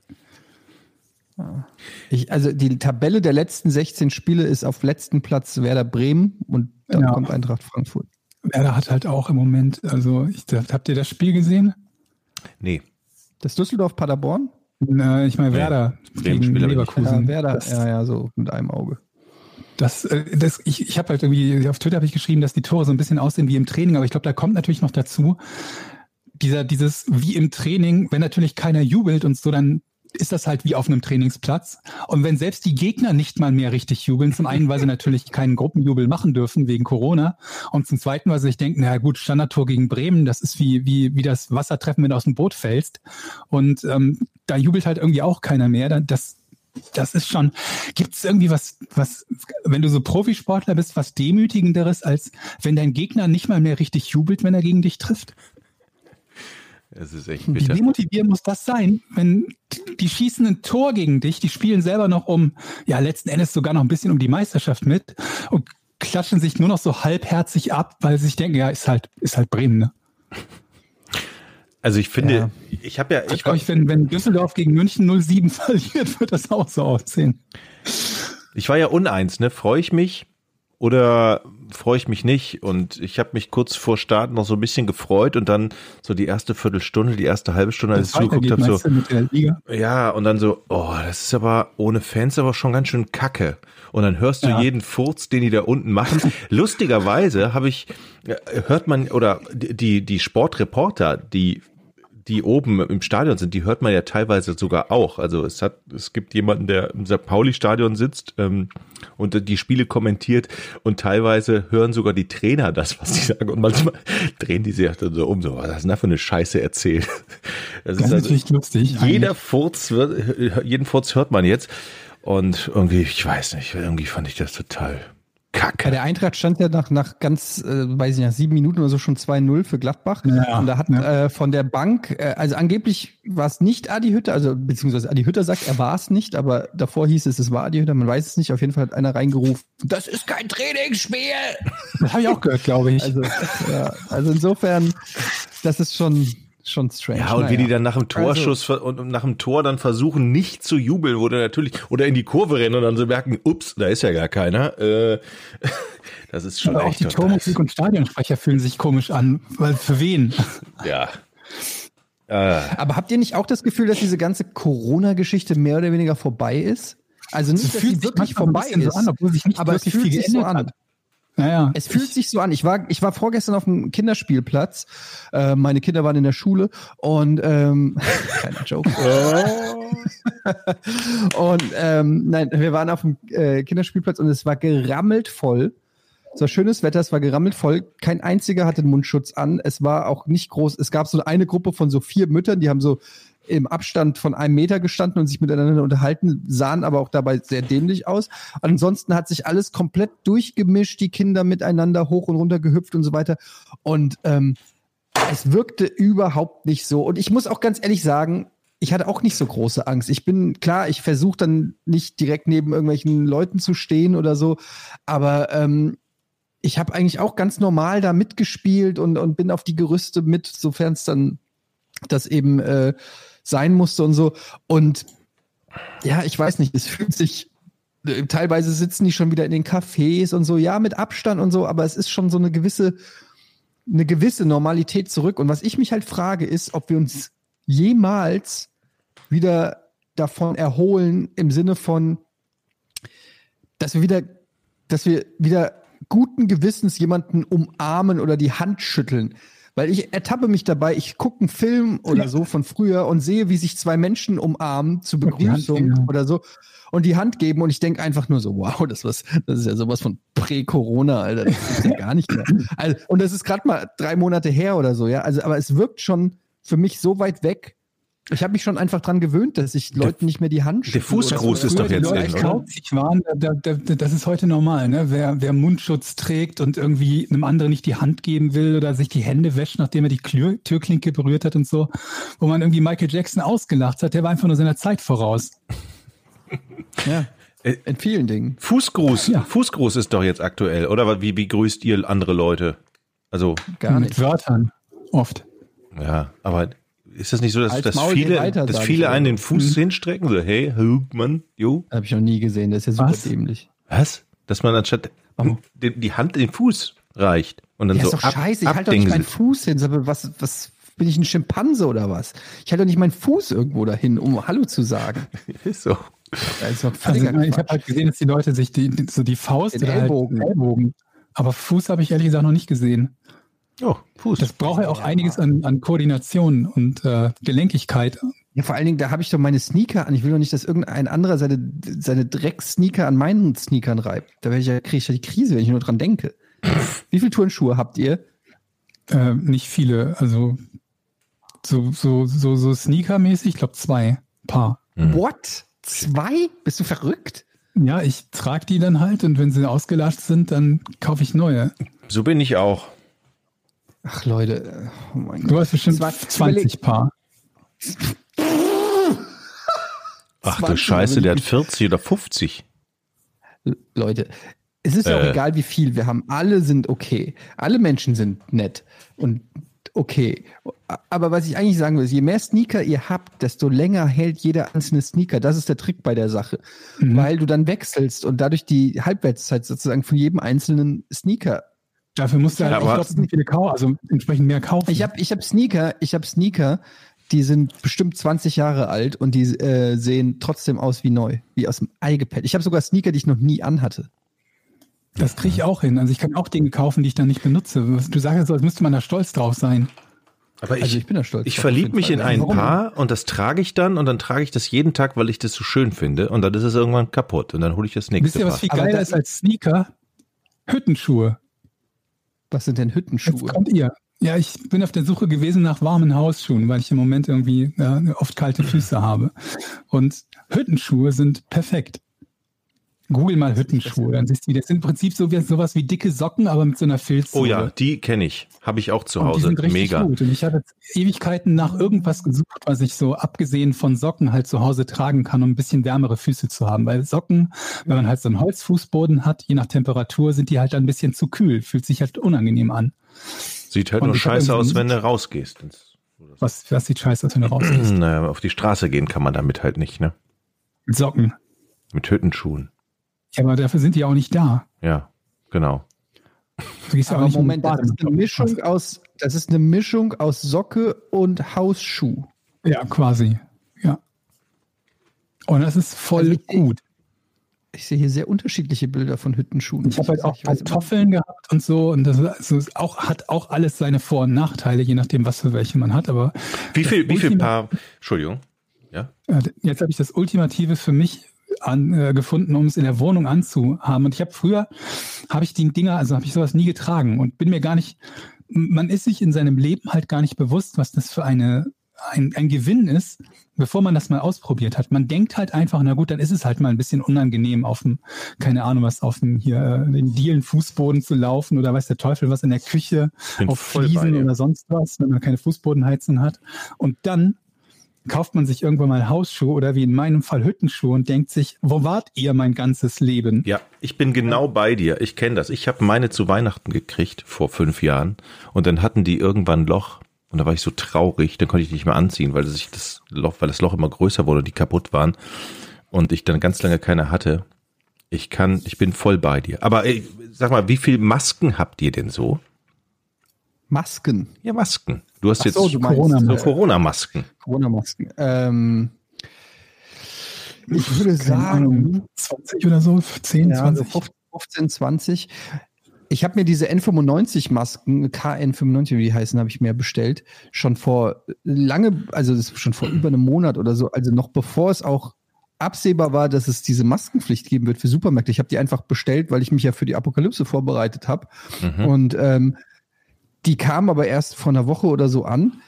Ich, also die Tabelle der letzten 16 Spiele ist auf letzten Platz Werder Bremen und dann ja. kommt Eintracht Frankfurt. Werder hat halt auch im Moment, also ich, habt ihr das Spiel gesehen? Nee. Das Düsseldorf Paderborn? Na, ich meine Werder nee. gegen Leverkusen. Ja, Werder, das, ja, ja, so mit einem Auge. Das, äh, das, ich, ich habe halt irgendwie, auf Twitter habe ich geschrieben, dass die Tore so ein bisschen aussehen wie im Training, aber ich glaube, da kommt natürlich noch dazu, dieser, dieses wie im Training, wenn natürlich keiner jubelt und so, dann ist das halt wie auf einem Trainingsplatz. Und wenn selbst die Gegner nicht mal mehr richtig jubeln, zum einen, weil sie natürlich keinen Gruppenjubel machen dürfen wegen Corona und zum zweiten, weil sie sich denken, na gut, Standardtor gegen Bremen, das ist wie, wie, wie das Wassertreffen, wenn du aus dem Boot fällst. Und ähm, da jubelt halt irgendwie auch keiner mehr. Das, das ist schon, gibt es irgendwie was, was, wenn du so Profisportler bist, was demütigenderes, als wenn dein Gegner nicht mal mehr richtig jubelt, wenn er gegen dich trifft? Es ist echt bitter. Wie demotivierend muss das sein, wenn die schießen ein Tor gegen dich, die spielen selber noch um, ja, letzten Endes sogar noch ein bisschen um die Meisterschaft mit und klatschen sich nur noch so halbherzig ab, weil sie sich denken, ja, ist halt, ist halt Bremen, ne? Also ich finde, ja. ich habe ja, ich euch, wenn, wenn Düsseldorf gegen München 07 verliert, wird das auch so aussehen. Ich war ja uneins, ne? Freue ich mich oder freue ich mich nicht. Und ich habe mich kurz vor Start noch so ein bisschen gefreut und dann so die erste Viertelstunde, die erste halbe Stunde, als ich zugeguckt habe, so, ja, und dann so, oh, das ist aber ohne Fans aber schon ganz schön kacke. Und dann hörst du ja. jeden Furz, den die da unten machen. Lustigerweise habe ich, äh, hört man, oder die, die Sportreporter, die die oben im Stadion sind, die hört man ja teilweise sogar auch. Also es hat, es gibt jemanden, der im St. Pauli-Stadion sitzt ähm, und die Spiele kommentiert und teilweise hören sogar die Trainer das, was die sagen. Und manchmal drehen die sich dann so um, so, was ist denn da für eine Scheiße erzählt? Das, das ist, also, ist lustig. Jeder eigentlich. Furz wird, jeden Furz hört man jetzt. Und irgendwie, ich weiß nicht, irgendwie fand ich das total Kacke. Bei der Eintracht stand ja nach, nach ganz, äh, weiß ich nicht, sieben Minuten oder so schon 2-0 für Gladbach. Ja, und da hat ja. äh, von der Bank, äh, also angeblich war es nicht Adi Hütter, also beziehungsweise Adi Hütter sagt, er war es nicht, aber davor hieß es, es war Adi Hütter, man weiß es nicht. Auf jeden Fall hat einer reingerufen, das ist kein Trainingsspiel. Das habe ich auch gehört, glaube ich. Also, ja, also insofern, das ist schon schon strange. Ja, und naja. wie die dann nach dem Torschuss also, und nach dem Tor dann versuchen, nicht zu jubeln, wo natürlich, oder in die Kurve rennen und dann so merken, ups, da ist ja gar keiner. Äh, das ist schon Aber auch die Tormusik und Stadionsprecher fühlen sich komisch an, weil für wen? Ja. Äh. Aber habt ihr nicht auch das Gefühl, dass diese ganze Corona-Geschichte mehr oder weniger vorbei ist? Also nicht, dass sie wirklich vorbei ist, so an, obwohl sich nicht aber es fühlt sich so an. Hat. Naja, es fühlt sich so an. Ich war, ich war vorgestern auf dem Kinderspielplatz. Äh, meine Kinder waren in der Schule und ähm, kleiner Joke. und ähm, nein, wir waren auf dem äh, Kinderspielplatz und es war gerammelt voll. Es war schönes Wetter, es war gerammelt voll. Kein einziger hatte den Mundschutz an. Es war auch nicht groß. Es gab so eine Gruppe von so vier Müttern, die haben so im Abstand von einem Meter gestanden und sich miteinander unterhalten, sahen aber auch dabei sehr dämlich aus. Ansonsten hat sich alles komplett durchgemischt, die Kinder miteinander hoch und runter gehüpft und so weiter. Und ähm, es wirkte überhaupt nicht so. Und ich muss auch ganz ehrlich sagen, ich hatte auch nicht so große Angst. Ich bin klar, ich versuche dann nicht direkt neben irgendwelchen Leuten zu stehen oder so, aber ähm, ich habe eigentlich auch ganz normal da mitgespielt und, und bin auf die Gerüste mit, sofern es dann das eben äh, sein musste und so. Und ja, ich weiß nicht, es fühlt sich, äh, teilweise sitzen die schon wieder in den Cafés und so, ja, mit Abstand und so, aber es ist schon so eine gewisse, eine gewisse Normalität zurück. Und was ich mich halt frage, ist, ob wir uns jemals wieder davon erholen im Sinne von, dass wir wieder, dass wir wieder guten Gewissens jemanden umarmen oder die Hand schütteln. Weil ich ertappe mich dabei, ich gucke einen Film oder so von früher und sehe, wie sich zwei Menschen umarmen zur Begrüßung oder so und die Hand geben und ich denke einfach nur so, wow, das, was, das ist ja sowas von Prä-Corona, Alter. Das ist ja gar nicht mehr. Also, und das ist gerade mal drei Monate her oder so, ja. Also, aber es wirkt schon für mich so weit weg, ich habe mich schon einfach dran gewöhnt, dass ich Leuten nicht mehr die Hand Der Fußgruß ist doch jetzt Leute, oder? Ich waren, da, da, das ist heute normal, ne? Wer, wer Mundschutz trägt und irgendwie einem anderen nicht die Hand geben will oder sich die Hände wäscht, nachdem er die Klür, Türklinke berührt hat und so, wo man irgendwie Michael Jackson ausgelacht hat, der war einfach nur seiner Zeit voraus. Ja. In vielen Dingen. Fußgruß, Fußgruß ist doch jetzt aktuell, oder? Wie, wie grüßt ihr andere Leute? Also, Gar Mit nicht. Wörtern. Oft. ja, aber ist das nicht so, dass, dass viele, weiter, dass viele einen den Fuß hinstrecken? So, hey, Mann, jo. Habe ich noch nie gesehen. Das ist ja super Was? dämlich. Was? Dass man anstatt die, die Hand den Fuß reicht und dann Ja, so ist doch ab, scheiße. Ich halte doch nicht meinen. Fuß hin. Was, was bin ich ein Schimpanse oder was? Ich halte doch nicht meinen Fuß irgendwo dahin, um Hallo zu sagen. Ist so. Das ist doch Also, ich habe halt gesehen, dass die Leute sich die, die, so die Faust Den oder Ellbogen. Halt Ellbogen. Aber Fuß habe ich ehrlich gesagt noch nicht gesehen. Oh, Fuß. Das braucht ja auch einiges an, an Koordination und äh, Gelenkigkeit. Ja, vor allen Dingen, da habe ich doch meine Sneaker an. Ich will doch nicht, dass irgendein anderer seine, seine Dreck-Sneaker an meinen Sneakern reibt. Da werde ich ja, kriege ich ja die Krise, wenn ich nur dran denke. Wie viele Turnschuhe habt ihr? Äh, nicht viele, also so, so, so, so Sneaker-mäßig, ich glaube zwei Paar. Mhm. What? Zwei? Bist du verrückt? Ja, ich trage die dann halt und wenn sie ausgelatscht sind, dann kaufe ich neue. So bin ich auch. Ach Leute, oh mein Du Gott. hast bestimmt Zwei- 20 Paar. Ach du 20, Scheiße, der hat 40 oder 50. Leute, es ist ja auch Äh. egal, wie viel wir haben. Alle sind okay. Alle Menschen sind nett und okay. Aber was ich eigentlich sagen will, ist, je mehr Sneaker ihr habt, desto länger hält jeder einzelne Sneaker. Das ist der Trick bei der Sache. Mhm. Weil du dann wechselst und dadurch die Halbwertszeit sozusagen von jedem einzelnen Sneaker. Dafür musst du halt Ja, doppelt so viele kaufen, also entsprechend mehr kaufen. Ich habe ich hab Sneaker, ich habe Sneaker, die sind bestimmt 20 Jahre alt und die äh, sehen trotzdem aus wie neu, wie aus dem Ei gepellt. Ich habe sogar Sneaker, die ich noch nie anhatte. das kriege ich auch hin. Also ich kann auch Dinge kaufen, die ich dann nicht benutze. Was- Du sagst so, als müsste man da stolz drauf sein. Aber ich, Also ich bin da stolz. ich verliebe mich in ein Warum? Paar und das trage ich dann und dann trage ich das jeden Tag, weil ich das so schön finde und dann ist es irgendwann kaputt und dann hole ich das Wisst nächste ihr, was viel geiler ist als Sneaker? Hüttenschuhe. Was sind denn Jetzt Hüttenschuhe? kommt ihr. Ja, ich bin auf der Suche gewesen nach warmen Hausschuhen, weil ich im Moment irgendwie ja, oft kalte Füße habe. Und Hüttenschuhe sind perfekt. Google mal Hüttenschuhe, dann siehst du, das sind im Prinzip so wie, sowas wie dicke Socken, aber mit so einer Filzsohle. Oh ja, die kenne ich. Habe ich auch zu Und die Hause. sind richtig Mega. gut. Und ich habe jetzt Ewigkeiten nach irgendwas gesucht, was ich so abgesehen von Socken halt zu Hause tragen kann, um ein bisschen wärmere Füße zu haben. Weil Socken, wenn man halt so einen Holzfußboden hat, je nach Temperatur, sind die halt ein bisschen zu kühl. Fühlt sich halt unangenehm an. Sieht halt Und nur scheiße aus, wenn du rausgehst. Was, was sieht scheiße aus, wenn du rausgehst? Naja, auf die Straße gehen kann man damit halt nicht, ne? Socken. Mit Hüttenschuhen. Ja, aber dafür sind die auch nicht da. Ja, genau. Du gehst ja auch Aber nicht Moment, das ist eine Mischung aus, das ist eine Mischung aus Socke und Hausschuh. Ja, quasi. Ja. Und das ist voll Also ich- gut. Ich sehe hier sehr unterschiedliche Bilder von Hüttenschuhen. Ich habe halt auch weiß- Pantoffeln gehabt und so. Und das ist also auch, hat auch alles seine Vor- und Nachteile, je nachdem, was für welche man hat. Aber Wie viel, wie viel Paar, Entschuldigung. Ja? jetzt habe ich das Ultimative für mich an, äh, gefunden, um es in der Wohnung anzuhaben. Und ich habe früher, habe ich die Dinger, also habe ich sowas nie getragen und bin mir gar nicht, man ist sich in seinem Leben halt gar nicht bewusst, was das für eine, ein, ein Gewinn ist, bevor man das mal ausprobiert hat. Man denkt halt einfach, na gut, dann ist es halt mal ein bisschen unangenehm auf dem, keine Ahnung, was auf dem hier, äh, den Dielen Fußboden zu laufen oder weiß der Teufel was in der Küche auf Fliesen oder sonst was, wenn man keine Fußbodenheizung hat. Und dann kauft man sich irgendwann mal Hausschuhe oder wie in meinem Fall Hüttenschuhe und denkt sich, wo wart ihr mein ganzes Leben? Ja, ich bin genau bei dir. Ich kenne das. Ich habe meine zu Weihnachten gekriegt vor fünf Jahren und dann hatten die irgendwann ein Loch und da war ich so traurig. Dann konnte ich die nicht mehr anziehen, weil sich das Loch, weil das Loch immer größer wurde, und die kaputt waren und ich dann ganz lange keine hatte. Ich kann, ich bin voll bei dir. Aber ey, sag mal, wie viel Masken habt ihr denn so? Masken. Ja, Masken. Du hast jetzt so, du meinst, Corona- so äh, Corona-Masken. Corona-Masken. Ähm, ich würde sagen, Ahnung, 20 oder so, 10, ja, so 20. 15, 20. Ich habe mir diese N95-Masken, KN95, wie die heißen, habe ich mir bestellt. Schon vor lange, also schon vor über einem Monat oder so, also noch bevor es auch absehbar war, dass es diese Maskenpflicht geben wird für Supermärkte. Ich habe die einfach bestellt, weil ich mich ja für die Apokalypse vorbereitet habe. Mhm. Und ähm, die kam aber erst vor einer Woche oder so an.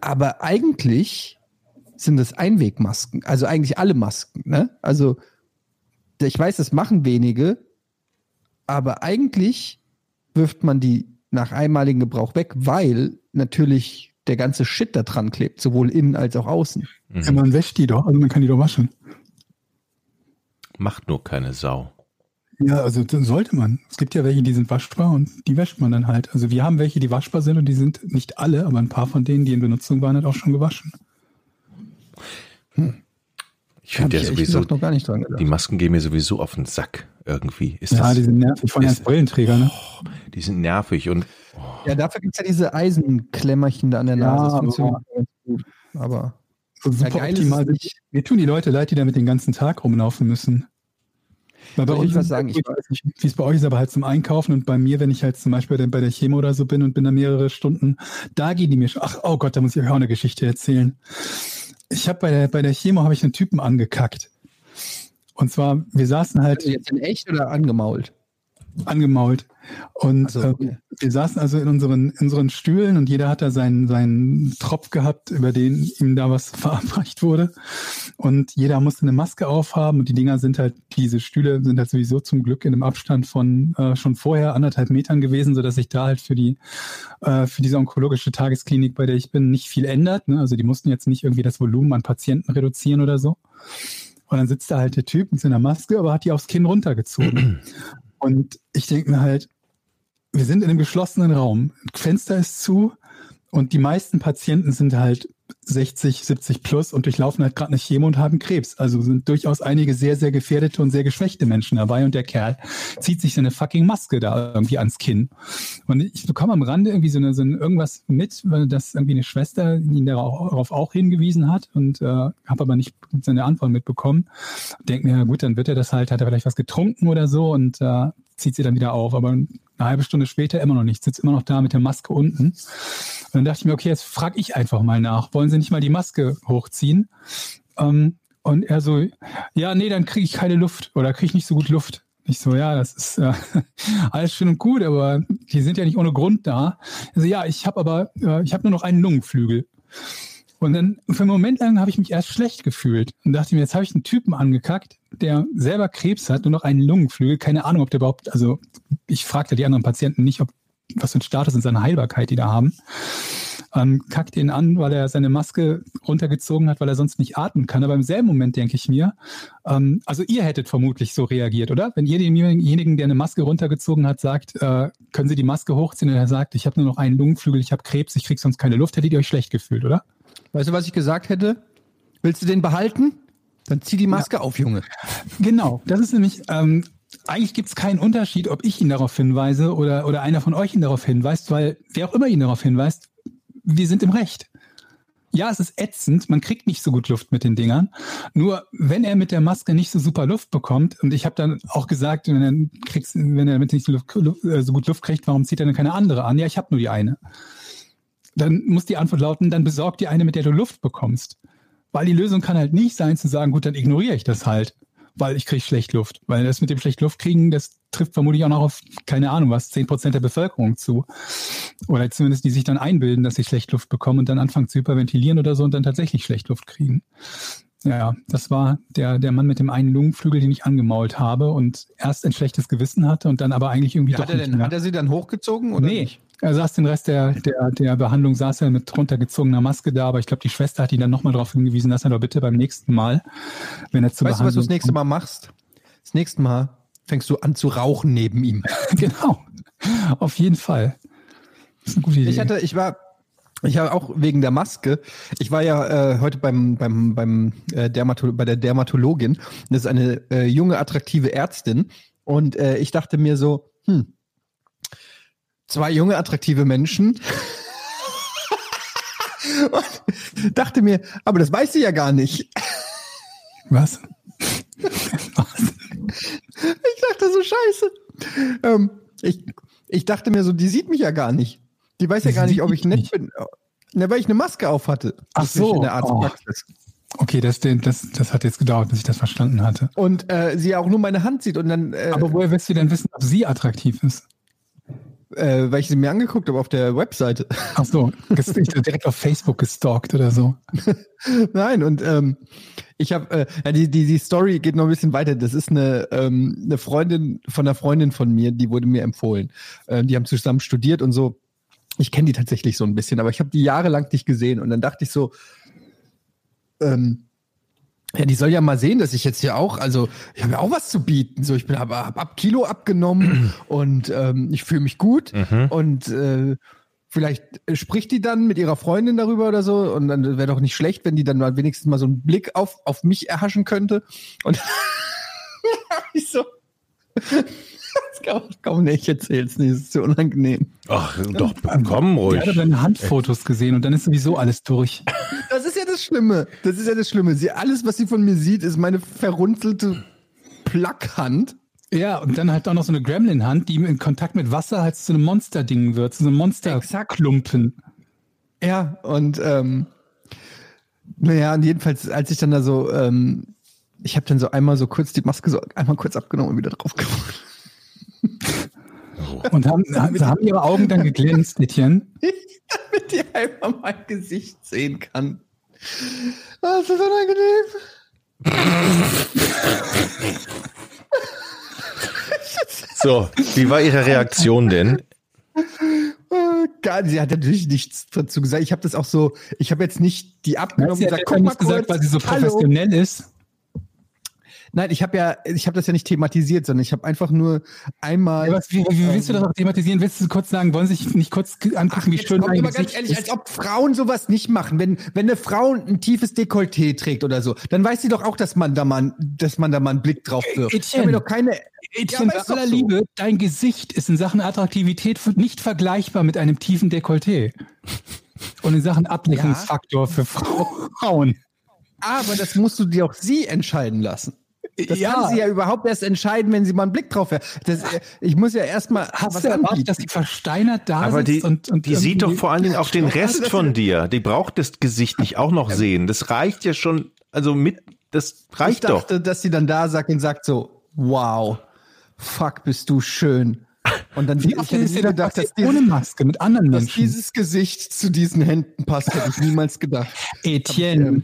Aber eigentlich sind es Einwegmasken, also eigentlich alle Masken. Ne? Also ich weiß, das machen wenige, aber eigentlich wirft man die nach einmaligem Gebrauch weg, weil natürlich der ganze Shit da dran klebt, sowohl innen als auch außen. Ja, man wäscht die doch, also man kann die doch waschen. Macht nur keine Sau. Ja, also sollte man. Es gibt ja welche, die sind waschbar und die wäscht man dann halt. Also wir haben welche, die waschbar sind und die sind nicht alle, aber ein paar von denen, die in Benutzung waren, hat auch schon gewaschen. Ich finde ja sowieso, noch gar nicht dran gedacht. die Masken gehen mir sowieso auf den Sack irgendwie. Ist Ja, das, die sind nervig, vor allem als Brillenträger, ne? die sind nervig und Ja, dafür gibt's ja diese Eisenklemmerchen da an der Ja, Nase. Das aber- funktioniert ganz gut. Aber So super geil ist optimal. es nicht. Mir tun die Leute leid, die damit den ganzen Tag rumlaufen müssen. Weil bei Soll ich was sagen? Ich- weiß nicht, wie es bei euch ist, aber halt zum Einkaufen und bei mir, wenn ich halt zum Beispiel bei der Chemo oder so bin und bin da mehrere Stunden, da gehen die mir schon, ach, oh Gott, da muss ich euch auch eine Geschichte erzählen. Ich habe bei der, bei der Chemo habe ich einen Typen angekackt. Und zwar, wir saßen halt also jetzt in echt oder angemault? Angemault. Und so, äh, okay. wir saßen also in unseren, in unseren Stühlen und jeder hat da seinen, seinen Tropf gehabt, über den ihm da was verabreicht wurde. Und jeder musste eine Maske aufhaben und die Dinger sind halt, diese Stühle sind halt sowieso zum Glück in einem Abstand von äh, schon vorher anderthalb Metern gewesen, sodass sich da halt für die, äh, für diese onkologische Tagesklinik, bei der ich bin, nicht viel ändert. Ne? Also die mussten jetzt nicht irgendwie das Volumen an Patienten reduzieren oder so. Und dann sitzt da halt der Typ mit seiner Maske, aber hat die aufs Kinn runtergezogen. Und ich denke mir halt, wir sind in einem geschlossenen Raum. Fenster ist zu und die meisten Patienten sind halt 60, 70 plus und durchlaufen halt gerade eine Chemo und haben Krebs. Also sind durchaus einige sehr, sehr gefährdete und sehr geschwächte Menschen dabei und der Kerl zieht sich seine fucking Maske da irgendwie ans Kinn. Und ich bekomme am Rande irgendwie so, eine, so irgendwas mit, weil das irgendwie eine Schwester ihn darauf auch hingewiesen hat und äh, habe aber nicht seine Antwort mitbekommen. Denke mir, gut, dann wird er das halt, hat er vielleicht was getrunken oder so und äh, zieht sie dann wieder auf. Aber eine halbe Stunde später immer noch nicht, sitzt immer noch da mit der Maske unten. Und dann dachte ich mir, okay, jetzt frage ich einfach mal nach. Wollen Sie nicht mal die Maske hochziehen? Ähm, und er so, ja, nee, dann kriege ich keine Luft oder kriege ich nicht so gut Luft. Ich so, ja, das ist äh, alles schön und gut, aber die sind ja nicht ohne Grund da. Also ja, ich habe aber, äh, ich habe nur noch einen Lungenflügel. Und dann für einen Moment lang habe ich mich erst schlecht gefühlt und dachte mir, jetzt habe ich einen Typen angekackt, der selber Krebs hat, nur noch einen Lungenflügel. Keine Ahnung, ob der überhaupt, also ich fragte die anderen Patienten nicht, ob was für ein Status in seiner Heilbarkeit die da haben. Ähm, kackt ihn an, weil er seine Maske runtergezogen hat, weil er sonst nicht atmen kann. Aber im selben Moment denke ich mir, ähm, also ihr hättet vermutlich so reagiert, oder? Wenn ihr demjenigen, der eine Maske runtergezogen hat, sagt, äh, können Sie die Maske hochziehen und er sagt, ich habe nur noch einen Lungenflügel, ich habe Krebs, ich krieg sonst keine Luft, hättet ihr euch schlecht gefühlt, oder? Weißt du, was ich gesagt hätte? Willst du den behalten? Dann zieh die Maske auf, Junge. Genau, das ist nämlich, ähm, eigentlich gibt es keinen Unterschied, ob ich ihn darauf hinweise oder, oder einer von euch ihn darauf hinweist, weil wer auch immer ihn darauf hinweist, wir sind im Recht. Ja, es ist ätzend, man kriegt nicht so gut Luft mit den Dingern. Nur wenn er mit der Maske nicht so super Luft bekommt, und ich habe dann auch gesagt, wenn er, kriegst, wenn er damit nicht so, Luft, Luft- äh, so gut Luft kriegt, warum zieht er denn keine andere an? Ja, ich habe nur die eine. Dann muss die Antwort lauten, dann besorg dir eine, mit der du Luft bekommst. Weil die Lösung kann halt nicht sein zu sagen, gut, dann ignoriere ich das halt, weil ich kriege schlecht Luft. Weil das mit dem schlecht Luft kriegen, das trifft vermutlich auch noch auf, keine Ahnung was, 10% der Bevölkerung zu. Oder zumindest die sich dann einbilden, dass sie schlecht Luft bekommen und dann anfangen zu hyperventilieren oder so und dann tatsächlich schlecht Luft kriegen. Ja, ja, das war der, der Mann mit dem einen Lungenflügel, den ich angemault habe und erst ein schlechtes Gewissen hatte und dann aber eigentlich irgendwie Hat doch er, nicht denn, mehr. hat er sie dann hochgezogen oder nee, nicht? Er saß den Rest der, der, der Behandlung, saß er mit runtergezogener Maske da, aber ich glaube, die Schwester hat ihn dann nochmal darauf hingewiesen, dass er doch bitte beim nächsten Mal, wenn er zu Weißt du, was du das Behandlung nächste Mal machst? Das nächste Mal fängst du an zu rauchen neben ihm. genau, auf jeden Fall. Das ist eine gute Idee. Ich hatte, ich war, ich habe auch wegen der Maske. Ich war ja äh, heute beim beim beim äh, Dermato bei der Dermatologin. Das ist eine äh, junge attraktive Ärztin und äh, ich dachte mir so, hm, zwei junge attraktive Menschen. und dachte mir, aber das weiß sie ja gar nicht. Was? Ich dachte so scheiße. Ähm, ich, ich dachte mir so, die sieht mich ja gar nicht. Die weiß ja gar nicht, ob ich nett nicht. bin. Na, weil ich eine Maske auf hatte. Ach so, In der Arztpraxis. Okay, das, das, das hat jetzt gedauert, bis ich das verstanden hatte. Und äh, sie ja auch nur meine Hand sieht und dann, äh, Aber woher wirst du denn wissen, ob sie attraktiv ist? Äh, weil ich sie mir angeguckt habe auf der Webseite. Ach so, direkt auf Facebook gestalkt oder so. Nein, und ähm, ich habe, äh, ja, die, die, die Story geht noch ein bisschen weiter. Das ist eine, ähm, eine Freundin von einer Freundin von mir, die wurde mir empfohlen. Äh, die haben zusammen studiert und so. Ich kenne die tatsächlich so ein bisschen, aber ich habe die jahrelang nicht gesehen und dann dachte ich so, ähm, Ja, die soll ja mal sehen, dass ich jetzt hier auch, also ich habe ja auch was zu bieten. So, ich bin hab, hab ab Kilo abgenommen und ähm, ich fühle mich gut Mhm. und äh, vielleicht spricht die dann mit ihrer Freundin darüber oder so und dann wäre doch nicht schlecht, wenn die dann mal wenigstens mal so einen Blick auf, auf mich erhaschen könnte. Und ich so, das kann man kaum nicht erzähl's nicht, das ist so unangenehm. Ach, doch, komm Ich ruhig. hatte deine Handfotos gesehen und dann ist sowieso alles durch. Das Schlimme. Das ist ja das Schlimme. Sie, alles, was sie von mir sieht, ist meine verrunzelte Plackhand. Ja, und dann halt auch noch so eine Gremlin-Hand, die in Kontakt mit Wasser halt zu so einem Monster-Ding wird, zu einem Monster-Klumpen. Ja, und ähm, naja, und jedenfalls, als ich dann da so, ähm, ich habe dann so einmal so kurz die Maske so einmal kurz abgenommen und wieder drauf gemacht. Und haben, haben, haben ihre Augen dann geglänzt, Etienne? Damit die einmal mein Gesicht sehen kann. Das ist unangenehm. So, wie war Ihre Reaktion denn? Äh, Gar, sie hat natürlich nichts dazu gesagt. Ich habe das auch so, ich habe jetzt nicht die abgenommen Sie und hat gesagt, guck mal nicht gesagt, kurz, weil sie so hallo. professionell ist. Nein, ich habe ja, ich habe das ja nicht thematisiert, sondern ich habe einfach nur einmal. Ja, was, wie, wie willst du das auch thematisieren? Willst du kurz sagen, wollen Sie sich nicht kurz angucken, wie Jetzt schön dein aber ganz Gesicht ehrlich, ist? als ob Frauen sowas nicht machen. Wenn, wenn eine Frau ein tiefes Dekolleté trägt oder so, dann weiß sie doch auch, dass man da mal, dass man da mal einen Blick drauf wirft. Ich Etienne. habe mir doch keine. Etienne, ist bei aller so. Liebe, dein Gesicht ist in Sachen Attraktivität nicht vergleichbar mit einem tiefen Dekolleté. Und in Sachen Ablenkungsfaktor für Frauen. Aber das musst du dir auch sie entscheiden lassen. Das Ja. kann sie ja überhaupt erst entscheiden, wenn sie mal einen Blick drauf hat. Das, äh, ich muss ja erstmal Hast du erwartet, dass die versteinert da Aber die, und, und die sieht doch vor allen Dingen auch den Rest von dir. Die braucht das Gesicht nicht auch noch sehen. Das reicht ja schon, also mit, das Ich reicht doch. dachte, dass sie dann da sagt und sagt so, wow, fuck, bist du schön. Und dann Wie ich oft hätte dir gedacht, das dass dieses, ohne Maske mit anderen dass Menschen? dieses Gesicht zu diesen Händen passt, hätte ich niemals gedacht. Etienne,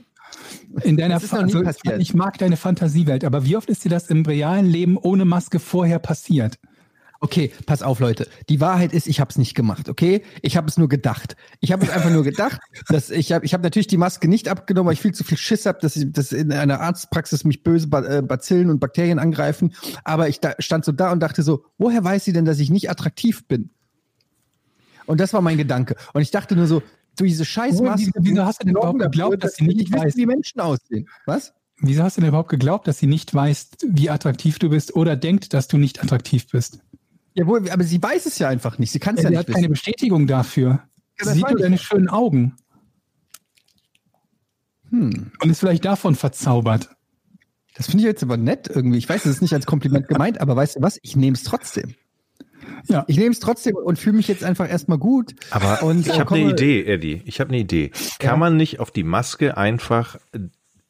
in deiner Das ist noch nie also, passiert. ich mag deine Fantasiewelt, aber wie oft ist dir das im realen Leben ohne Maske vorher passiert? Okay, pass auf, Leute. Die Wahrheit ist, ich habe es nicht gemacht, okay? Ich habe es nur gedacht. Ich habe es einfach nur gedacht, dass ich habe ich hab natürlich die Maske nicht abgenommen, weil ich viel zu viel Schiss habe, dass, ich- dass in einer Arztpraxis mich böse äh, Bazillen und Bakterien angreifen. Aber ich da, stand so da und dachte so, woher weiß sie denn, dass ich nicht attraktiv bin? Und das war mein Gedanke. Und ich dachte nur so, diese scheiß Wieso- wieso hast du denn überhaupt geglaubt, dass sie nicht ich wissen, weiß? wie Menschen aussehen? Was? Wieso hast du denn überhaupt geglaubt, dass sie nicht weiß, wie attraktiv du bist oder denkt, dass du nicht attraktiv bist? Jawohl, aber sie weiß es ja einfach nicht. Sie kann es ja, sie nicht hat wissen. keine Bestätigung dafür. Ja, Sie sieht nur deine ja. schönen Augen Hm. und ist vielleicht davon verzaubert. Das finde ich jetzt aber nett irgendwie. Ich weiß, es ist nicht als Kompliment gemeint, aber weißt du was? Ich nehme es trotzdem. Ja. Ich nehme es trotzdem und fühle mich jetzt einfach erstmal gut. Aber und, ich äh, habe eine Idee, Eddie. Ich habe eine Idee. Kann Ja. man nicht auf die Maske einfach,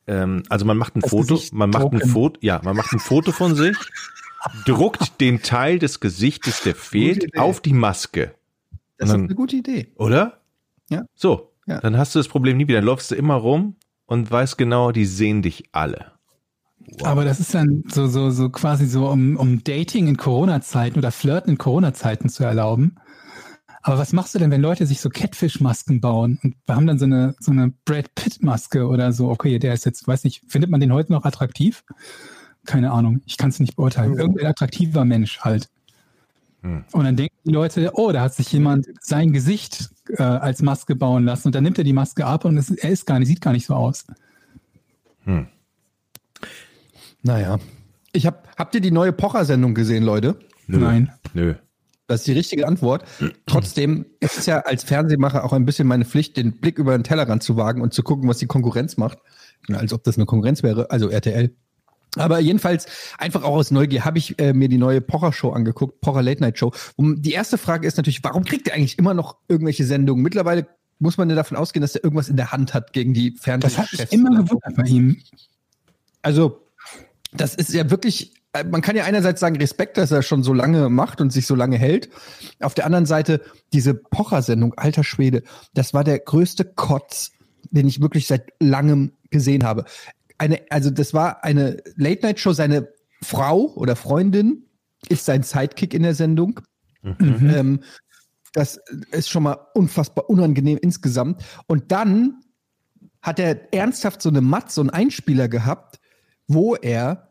ähm, also man macht ein Das Foto, Gesicht man macht ein. Foto, ja, man macht ein Foto von sich, druckt den Teil des Gesichtes, der fehlt, auf die Maske, Das ist dann- eine gute Idee. oder? Ja. So, Ja. dann hast du das Problem nie wieder. Dann läufst du immer rum und weißt genau, die sehen dich alle. Aber das ist dann so, so, so quasi so, um, um Dating in Corona-Zeiten oder Flirten in Corona-Zeiten zu erlauben. Aber was machst du denn, wenn Leute sich so Catfish-Masken bauen und wir haben dann so eine, so eine Brad Pitt-Maske oder so? Okay, der ist jetzt, weiß nicht, findet man den heute noch attraktiv? Keine Ahnung, ich kann es nicht beurteilen. Irgendein attraktiver Mensch halt. Hm. Und dann denken die Leute, oh, da hat sich jemand sein Gesicht äh, als Maske bauen lassen und dann nimmt er die Maske ab und es, er ist gar nicht, sieht gar nicht so aus. Naja. Ich hab, habt ihr die neue Pocher-Sendung gesehen, Leute? Nö. Nein. Nö. Das ist die richtige Antwort. Trotzdem ist es ja als Fernsehmacher auch ein bisschen meine Pflicht, den Blick über den Tellerrand zu wagen und zu gucken, was die Konkurrenz macht. Als ob das eine Konkurrenz wäre, also RTL. Aber jedenfalls, einfach auch aus Neugier, habe ich äh, mir die neue Pocher-Show angeguckt, Pocher Late Night Show. Und die erste Frage ist natürlich, warum kriegt er eigentlich immer noch irgendwelche Sendungen? Mittlerweile muss man ja davon ausgehen, dass er irgendwas in der Hand hat gegen die Das hat Fernsehchefs. mich immer gewundert bei ihm. Also, das ist ja wirklich, äh, man kann ja einerseits sagen, Respekt, dass er schon so lange macht und sich so lange hält. Auf der anderen Seite, diese Pocher-Sendung, alter Schwede, das war der größte Kotz, den ich wirklich seit langem gesehen habe. Eine, also, das war eine Late-Night-Show, seine Frau oder Freundin ist sein Sidekick in der Sendung. Mhm. Ähm, das ist schon mal unfassbar unangenehm insgesamt. Und dann hat er ernsthaft so eine Matz, so einen Einspieler gehabt, wo er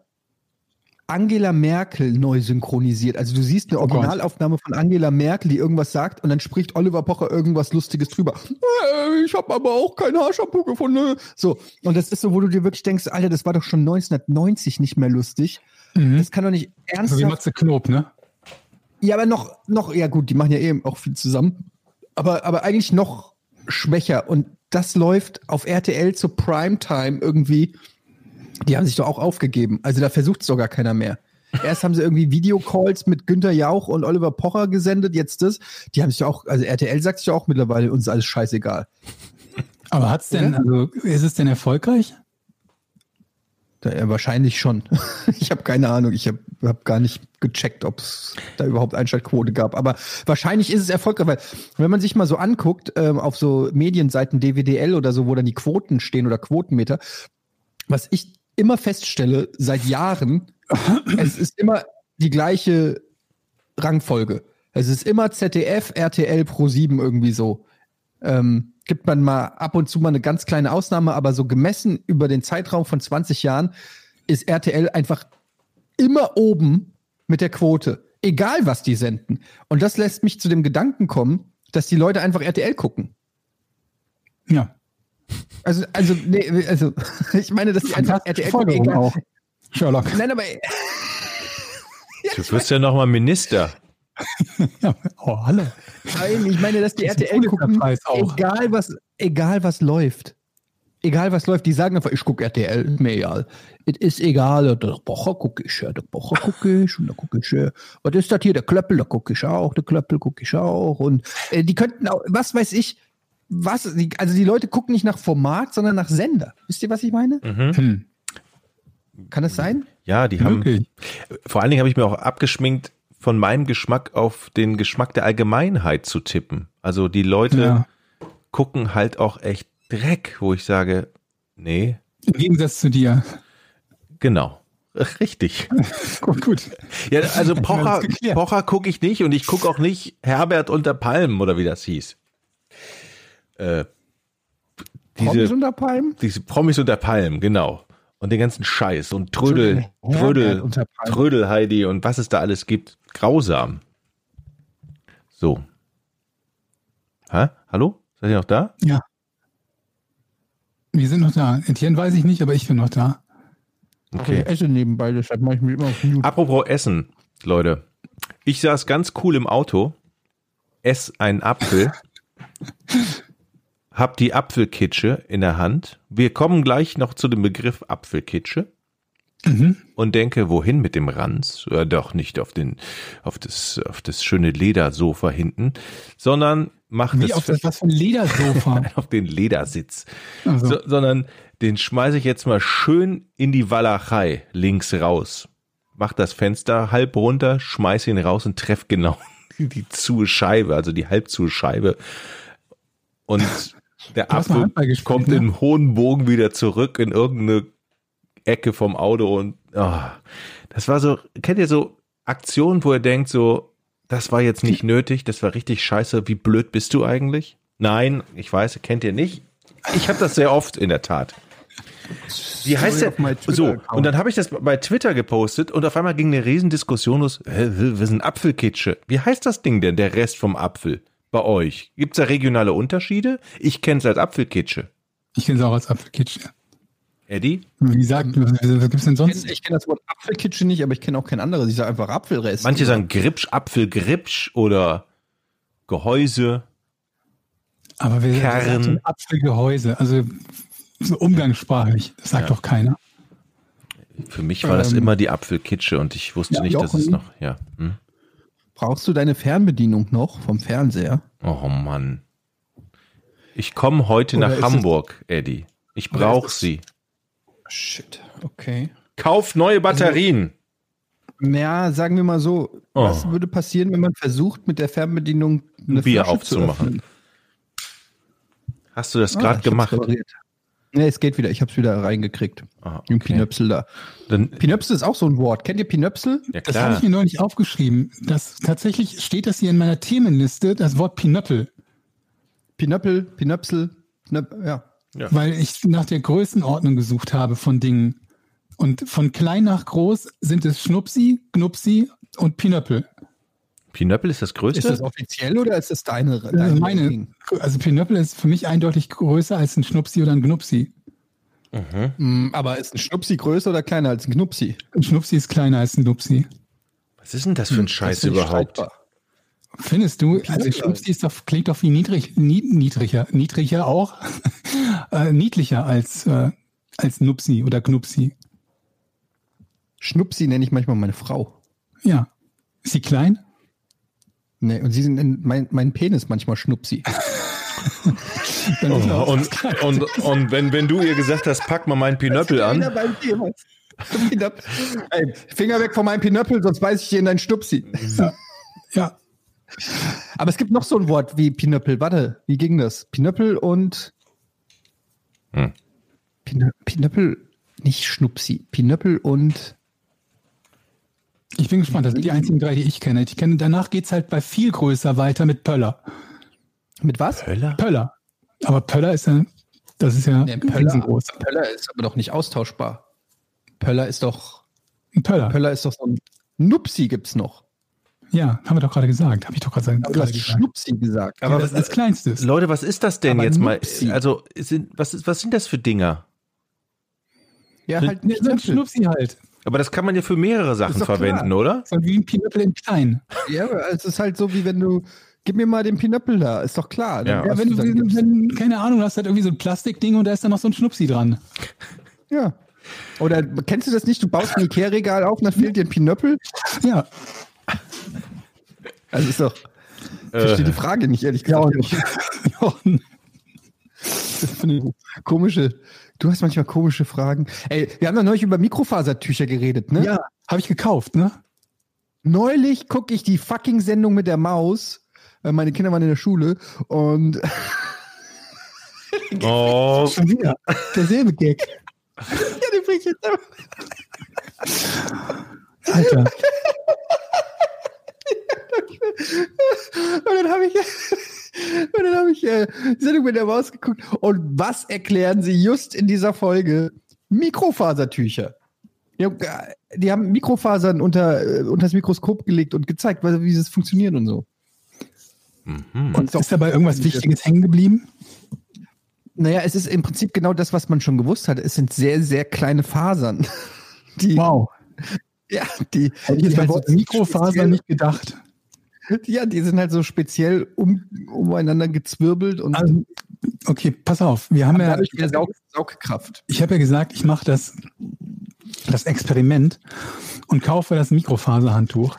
Angela Merkel neu synchronisiert. Also du siehst eine Oh. Originalaufnahme von Angela Merkel, die irgendwas sagt und dann spricht Oliver Pocher irgendwas Lustiges drüber. Äh, Ich habe aber auch kein Haarshampoo gefunden. So, und das ist so, wo du dir wirklich denkst, Alter, das war doch schon 1990 nicht mehr lustig. Mhm. Das kann doch nicht So wie ernsthaft Matze Knob, ne? ja, aber noch, noch, ja gut, die machen ja eben auch viel zusammen. Aber, aber eigentlich noch schwächer. Und das läuft auf RTL zur Primetime irgendwie. Die haben sich doch auch aufgegeben. Also da versucht es doch gar keiner mehr. Erst haben sie irgendwie Videocalls mit Günter Jauch und Oliver Pocher gesendet, jetzt das. Die haben sich auch, also RTL sagt sich ja auch mittlerweile, uns ist alles scheißegal. Aber hat's denn, also ist es denn erfolgreich? Da, ja, wahrscheinlich schon. ich habe keine Ahnung. Ich habe hab gar nicht gecheckt, ob es da überhaupt Einschaltquote gab. Aber wahrscheinlich ist es erfolgreich, weil wenn man sich mal so anguckt, ähm, auf so Medienseiten DWDL oder so, wo dann die Quoten stehen oder Quotenmeter, was ich immer feststelle seit Jahren, es ist immer die gleiche Rangfolge. Es ist immer ZDF, RTL Pro 7 irgendwie so. Ähm, gibt man mal ab und zu mal eine ganz kleine Ausnahme, aber so gemessen über den Zeitraum von 20 Jahren ist RTL einfach immer oben mit der Quote. Egal, was die senden. Und das lässt mich zu dem Gedanken kommen, dass die Leute einfach RTL gucken. Ja. Also, also, nee, also, ich meine, dass die einfach RTL gucken, Forderung auch. Sherlock. Nein, aber Du wirst ja noch mal Minister. Ja. Oh, hallo. Nein, ich meine, dass die Das RTL gucken, egal was, egal was läuft. Egal was läuft, die sagen einfach, ich gucke RTL, ist mir egal. Es ist egal, der Bocher gucke ich, ja, der Bocher gucke ich und da gucke ich, ja. was ist das hier, der Klöppel, da gucke ich auch, der Klöppel gucke ich auch und äh, die könnten auch, was weiß ich, was, also die Leute gucken nicht nach Format, sondern nach Sender. Wisst ihr, was ich meine? Hm. Kann das sein? Ja, die haben. Möglich. Vor allen Dingen habe ich mir auch abgeschminkt, von meinem Geschmack auf den Geschmack der Allgemeinheit zu tippen. Also die Leute Ja. gucken halt auch echt Dreck, wo ich sage, nee, Im Gegensatz zu dir. genau. Richtig. Gut, gut. Ja, also Pocher. Pocher gucke ich nicht und ich gucke auch nicht Herbert unter Palmen oder wie das hieß. Äh, Promis diese, unter Palmen? diese Promis unter Palmen, genau. Und den ganzen Scheiß und Trödel, Trödel. Trödel Heidi und was es da alles gibt. Grausam. So. Hä? Hallo? Seid ihr noch da? Ja. Wir sind noch da. Etienne weiß ich nicht, aber ich bin noch da. Okay. Ich esse nebenbei, deshalb mache ich mich immer auf Mute. Apropos Essen, Leute. Ich saß ganz cool im Auto, ess einen Apfel, hab die Apfelkitsche in der Hand. Wir kommen gleich noch zu dem Begriff Apfelkitsche Mhm. und denke, wohin mit dem Ranz? Äh, doch nicht auf den, auf das, auf das schöne Ledersofa hinten, sondern macht Wie es auf das, was für ein Ledersofa. auf den Ledersitz, Also, so, sondern den schmeiße ich jetzt mal schön in die Walachei links raus. Mach das Fenster halb runter, schmeiß ihn raus und treff genau die zu Scheibe, also die halb zu Scheibe. Und der Apfel kommt ne? in hohen Bogen wieder zurück in irgendeine Ecke vom Auto und oh, das war so, kennt ihr so Aktionen, wo ihr denkt so, das war jetzt nicht nötig, das war richtig scheiße, wie blöd bist du eigentlich? Nein, ich weiß, kennt ihr nicht. Ich habe das sehr oft in der Tat. Wie heißt der? So, und dann habe ich das bei Twitter gepostet und auf einmal ging eine Riesendiskussion los. Wir sind Apfelkitsche. Wie heißt das Ding denn, der Rest vom Apfel bei euch? Gibt's da regionale Unterschiede? Ich kenne es als Apfelkitsche. ich kenne es auch als Apfelkitsch. Eddie? Wie sagt, was, was gibt's denn sonst? Ich kenne das Wort Apfelkitsche nicht, aber ich kenne auch kein anderes. Ich sage einfach Apfelrest. Manche sagen Gripsch, Apfelgripsch oder Gehäuse. Aber wer Kern. ein Apfelgehäuse? Also so umgangssprachlich. Das sagt Ja. doch keiner. Für mich war das Ähm, immer die Apfelkitsche und ich wusste ja, nicht, dass es noch, ja. Hm? Brauchst du deine Fernbedienung noch vom Fernseher? Oh Mann. Ich komme heute Oder nach ist es- Hamburg, Eddie. Ich brauche sie. Shit, okay. Kauf neue Batterien. Ja, sagen wir mal so, Oh. was würde passieren, wenn man versucht, mit der Fernbedienung eine Bier Flasche aufzumachen. Hast du das Ah, gerade gemacht? repariert. Nee, es geht wieder. Ich hab's wieder reingekriegt. Ah, Im okay. Pinöpsel da. Dann, Pinöpsel ist auch so ein Wort. Kennt ihr Pinöpsel? ja Das habe klar. ich mir neulich aufgeschrieben. Das tatsächlich steht das hier in meiner Themenliste, das Wort Pinöppel. Pinöppel, Pinöpsel, Pinöp ja. Ja. Weil ich nach der Größenordnung gesucht habe von Dingen. Und von klein nach groß sind es Schnupsi, Gnupsi und Pinöppel. Pinöppel ist das größte? Ist das offiziell oder ist das deine? Das ist meine. Also Pinöppel ist für mich eindeutig größer als ein Schnupsi oder ein Gnupsi. Mhm. Aber ist ein Schnupsi größer oder kleiner als ein Knupsi? Ein Schnupsi ist kleiner als ein Gnupsi. Was ist denn das für ein Scheiß überhaupt? Streitbar. Findest du? Also Schnupsi ist doch, klingt doch wie niedrig, niedriger, niedriger auch, äh, niedlicher als, äh, als Nupsi oder Knupsi. Schnupsi nenne ich manchmal meine Frau. Ja. Ist sie klein? Nee, und sie sind mein, mein Penis manchmal Schnupsi. oh, und, und, und wenn, wenn du ihr gesagt hast, pack mal meinen Pinöppel an. Ey, Finger weg von meinem Pinöppel, sonst beiß ich dir in deinen Stupsi. Ja. ja. Aber es gibt noch so ein Wort wie Pinöppel. Warte, wie ging das? Pinöppel und hm. Pinöppel, nicht Schnupsi. Pinöppel und ich bin gespannt, das sind die einzigen drei, die ich kenne. Ich kenne danach geht es halt bei viel größer weiter mit Pöller. Mit was? Pöller? Pöller. Aber Pöller ist ja, das ist ja nee, Pöller, riesengroß. Pöller ist aber doch nicht austauschbar. Pöller ist doch. Ein Pöller. Pöller ist doch so ein Nupsi gibt's noch. Ja, haben wir doch gerade gesagt. Habe ich doch gerade gesagt. Du hast Schnupsi gesagt. Aber ja, was als kleinstes. Leute, was ist das denn aber jetzt Nupsi. mal? Also, sind, was, ist, was sind das für Dinger? Ja, halt nicht ein Schnupsi halt. Aber das kann man ja für mehrere Sachen verwenden, klar. oder? So wie ein Pinöppel in klein. Ja, es ist halt so, wie wenn du, gib mir mal den Pinöppel da, ist doch klar. Ja, ja wenn du, wenn, wenn, keine Ahnung, du hast halt irgendwie so ein Plastikding und da ist dann noch so ein Schnupsi dran. Ja. Oder kennst du das nicht? Du baust ein Ikea-Regal auf und dann fehlt dir ein Pinöppel? Ja. Also ist doch. Ich verstehe äh. die Frage nicht, ehrlich gesagt. Ja, das komische. Du hast manchmal komische Fragen. Ey, wir haben ja neulich über Mikrofasertücher geredet, ne? Ja, habe ich gekauft, ne? Neulich gucke ich die fucking Sendung mit der Maus. Äh, meine Kinder waren in der Schule und. oh. Schon wieder. Derselbe Gag. ja, den bring ich jetzt Alter. und dann habe ich, und dann habe ich äh, Sendung mit der Maus geguckt. Und was erklären sie just in dieser Folge? Mikrofasertücher. Die haben, die haben Mikrofasern unter, äh, unter das Mikroskop gelegt und gezeigt, wie es funktioniert und so. Mhm. Und ist dabei irgendwas Wichtiges hängen geblieben? Naja, es ist im Prinzip genau das, was man schon gewusst hat. Es sind sehr, sehr kleine Fasern. Die, wow. Ja, die. Hätte ich jetzt bei halt so Mikrofaser nicht gedacht. Ja, die sind halt so speziell um, umeinander gezwirbelt und. Also, okay, pass auf. Wir haben ja. Mehr Saug, Saugkraft. Ich habe ja gesagt, ich mache das, das Experiment und kaufe das Mikrofaserhandtuch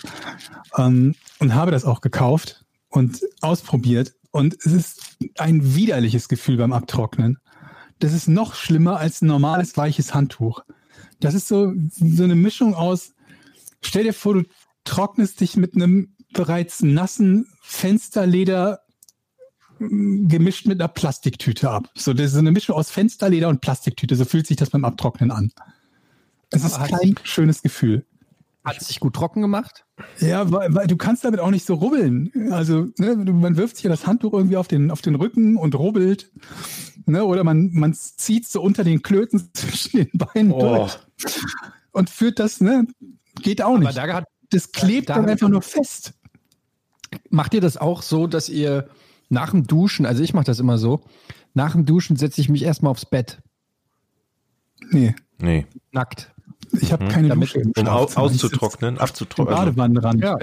ähm, und habe das auch gekauft und ausprobiert. Und es ist ein widerliches Gefühl beim Abtrocknen. Das ist noch schlimmer als ein normales weiches Handtuch. Das ist so, so eine Mischung aus, stell dir vor, du trocknest dich mit einem bereits nassen Fensterleder mm, gemischt mit einer Plastiktüte ab. So, das ist eine Mischung aus Fensterleder und Plastiktüte. So fühlt sich das beim Abtrocknen an. Es ist kein schönes Gefühl. Hat es sich gut trocken gemacht? Ja, weil, weil, du kannst damit auch nicht so rubbeln. Also ne, man wirft sich ja das Handtuch irgendwie auf den, auf den Rücken und rubbelt. Ne, oder man, man zieht so unter den Klöten zwischen den Beinen oh. durch und führt das, ne? Geht auch nicht. Aber da hat, das klebt da dann einfach nur fest. Macht ihr das auch so, dass ihr nach dem Duschen, also ich mache das immer so, nach dem Duschen setze ich mich erstmal aufs Bett. Nee. Nee. Nackt. Ich habe hm. keine Damit, Dusche. Um auszutrocknen, abzutrocknen. Also. Badewannenrand. Ja,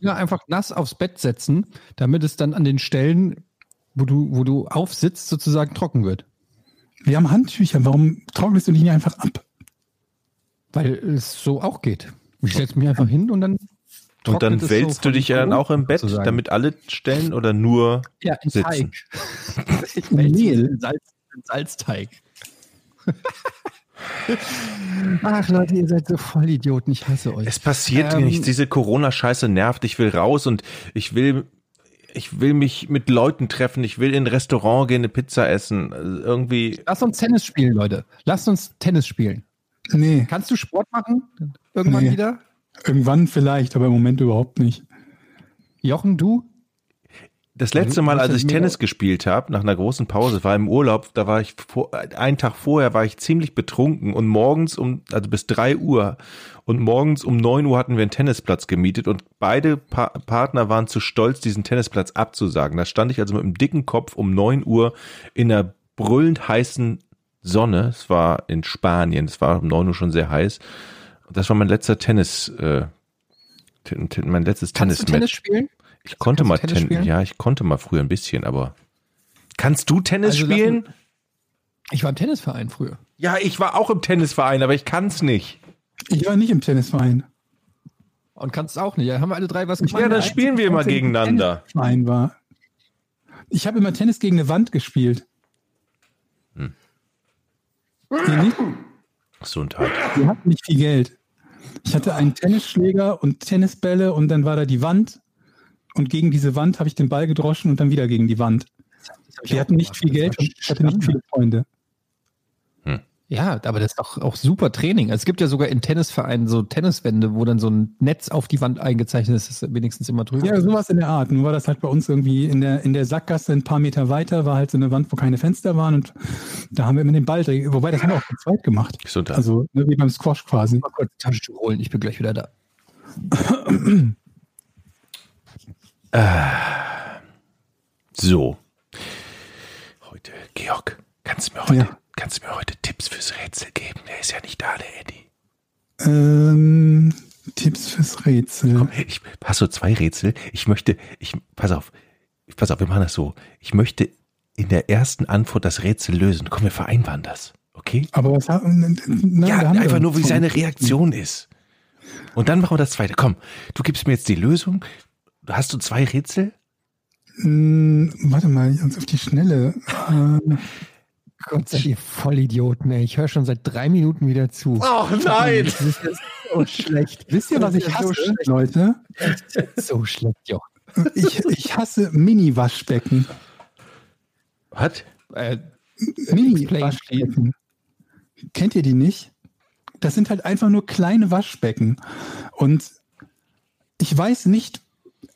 ja, einfach nass aufs Bett setzen, damit es dann an den Stellen, wo du, wo du aufsitzt, sozusagen trocken wird. Wir haben Handtücher. Warum trocknest du die nicht einfach ab? Weil es so auch geht. Ich setze mich einfach hin und dann und dann wälzt so du dich ja dann auch im Bett, sozusagen. damit alle stellen oder nur ja, in sitzen? Teig. Mehl. Salz, Salzteig. Ach Leute, ihr seid so voll Idioten, ich hasse euch. Es passiert ähm, nichts, diese Corona-Scheiße nervt, ich will raus und ich will, ich will mich mit Leuten treffen, ich will in ein Restaurant gehen, eine Pizza essen, also irgendwie. Lass uns Tennis spielen, Leute. Lasst uns Tennis spielen. Nee. Kannst du Sport machen? Irgendwann nee. wieder? Irgendwann vielleicht, aber im Moment überhaupt nicht. Jochen, du? Das letzte Mal, als ich Tennis gespielt habe, nach einer großen Pause, war im Urlaub, da war ich vor, einen Tag vorher war ich ziemlich betrunken und morgens um, also bis drei Uhr und morgens um neun Uhr hatten wir einen Tennisplatz gemietet und beide pa Partner waren zu stolz, diesen Tennisplatz abzusagen. Da stand ich also mit einem dicken Kopf um neun Uhr in einer brüllend heißen Sonne. Es war in Spanien, es war um neun Uhr schon sehr heiß. Das war mein letzter Tennis, äh, mein letztes Tennismatch. Tennis spielen? Ich konnte mal Tennis, Ten ja, ich konnte mal früher ein bisschen, aber kannst du Tennis also spielen? Ich war im Tennisverein früher. Ja, ich war auch im Tennisverein, aber ich kann es nicht. Ich war nicht im Tennisverein. Und kannst auch nicht. Ja, haben wir alle drei was gemacht? Ja, dann spielen wir immer gegeneinander. Tennisverein war. Ich habe immer Tennis gegen eine Wand gespielt. Hm. Ihr nicht? Gesundheit. Wir hatten nicht viel Geld. Ich hatte einen Tennisschläger und Tennisbälle und dann war da die Wand und gegen diese Wand habe ich den Ball gedroschen und dann wieder gegen die Wand. Wir hatten nicht viel Geld und ich hatte nicht viele Freunde. Ja, aber das ist auch, auch super Training. Also es gibt ja sogar in Tennisvereinen so Tenniswände, wo dann so ein Netz auf die Wand eingezeichnet ist, das ist wenigstens immer drüber. Ja, sowas in der Art. Nun war das halt bei uns irgendwie in der, in der Sackgasse ein paar Meter weiter, war halt so eine Wand, wo keine Fenster waren und da haben wir immer den Ball, wobei das haben wir auch zu zweit gemacht. Also ne, wie beim Squash quasi. Mal kurz Tasche holen, ich bin gleich wieder da. Äh, so. Heute, Georg, kannst du mir heute, ja. Kannst du mir heute Tipps fürs Rätsel geben? Der ist ja nicht da, der Eddie. Ähm, Tipps fürs Rätsel. Komm, ich, hast du zwei Rätsel? Ich möchte, ich, pass auf, pass auf, wir machen das so. Ich möchte in der ersten Antwort das Rätsel lösen. Komm, wir vereinbaren das. Okay? Aber was haben na, Ja, einfach nur, wie seine Reaktion ist. Und dann machen wir das zweite. Komm, du gibst mir jetzt die Lösung. Hast du zwei Rätsel? Hm, warte mal, ganz auf die Schnelle. Gott sei ihr Vollidioten, ey. Ich höre schon seit drei Minuten wieder zu. Oh nein! Das ist so schlecht. Wisst ihr, was ich hasse, so Leute? So schlecht, jo. Ich, ich hasse Mini-Waschbecken. Was? Äh, Mini-Waschbecken. Kennt ihr die nicht? Das sind halt einfach nur kleine Waschbecken. Und ich weiß nicht,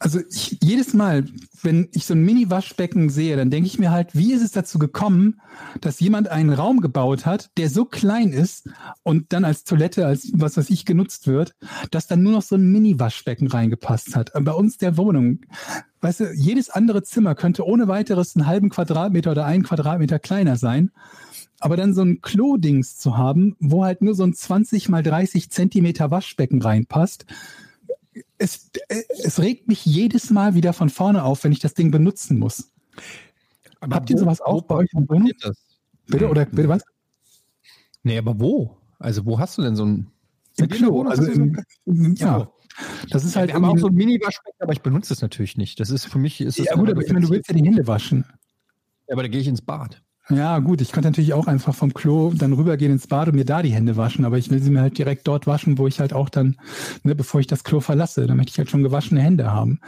also ich, jedes Mal, wenn ich so ein Mini-Waschbecken sehe, dann denke ich mir halt, wie ist es dazu gekommen, dass jemand einen Raum gebaut hat, der so klein ist und dann als Toilette, als was weiß ich, genutzt wird, dass dann nur noch so ein Mini-Waschbecken reingepasst hat. Bei uns der Wohnung, weißt du, jedes andere Zimmer könnte ohne weiteres einen halben Quadratmeter oder einen Quadratmeter kleiner sein. Aber dann so ein Klo-Dings zu haben, wo halt nur so ein 20 mal 30 Zentimeter Waschbecken reinpasst, es, es regt mich jedes Mal wieder von vorne auf, wenn ich das Ding benutzen muss. Aber Habt ihr sowas auch bei euch im Wohnung? Bitte oder bitte was? Nee, aber wo? Also wo hast du denn so ein Im Klo, also im, ja. Das ist halt ja, wir haben auch so ein Mini-Waschbecken, aber ich benutze es natürlich nicht. Das ist für mich ist Ja gut, aber ich meine, du willst ja die Hände waschen. Ja, aber da gehe ich ins Bad. Ja, gut, ich könnte natürlich auch einfach vom Klo dann rübergehen ins Bad und mir da die Hände waschen, aber ich will sie mir halt direkt dort waschen, wo ich halt auch dann, ne, bevor ich das Klo verlasse, dann möchte ich halt schon gewaschene Hände haben.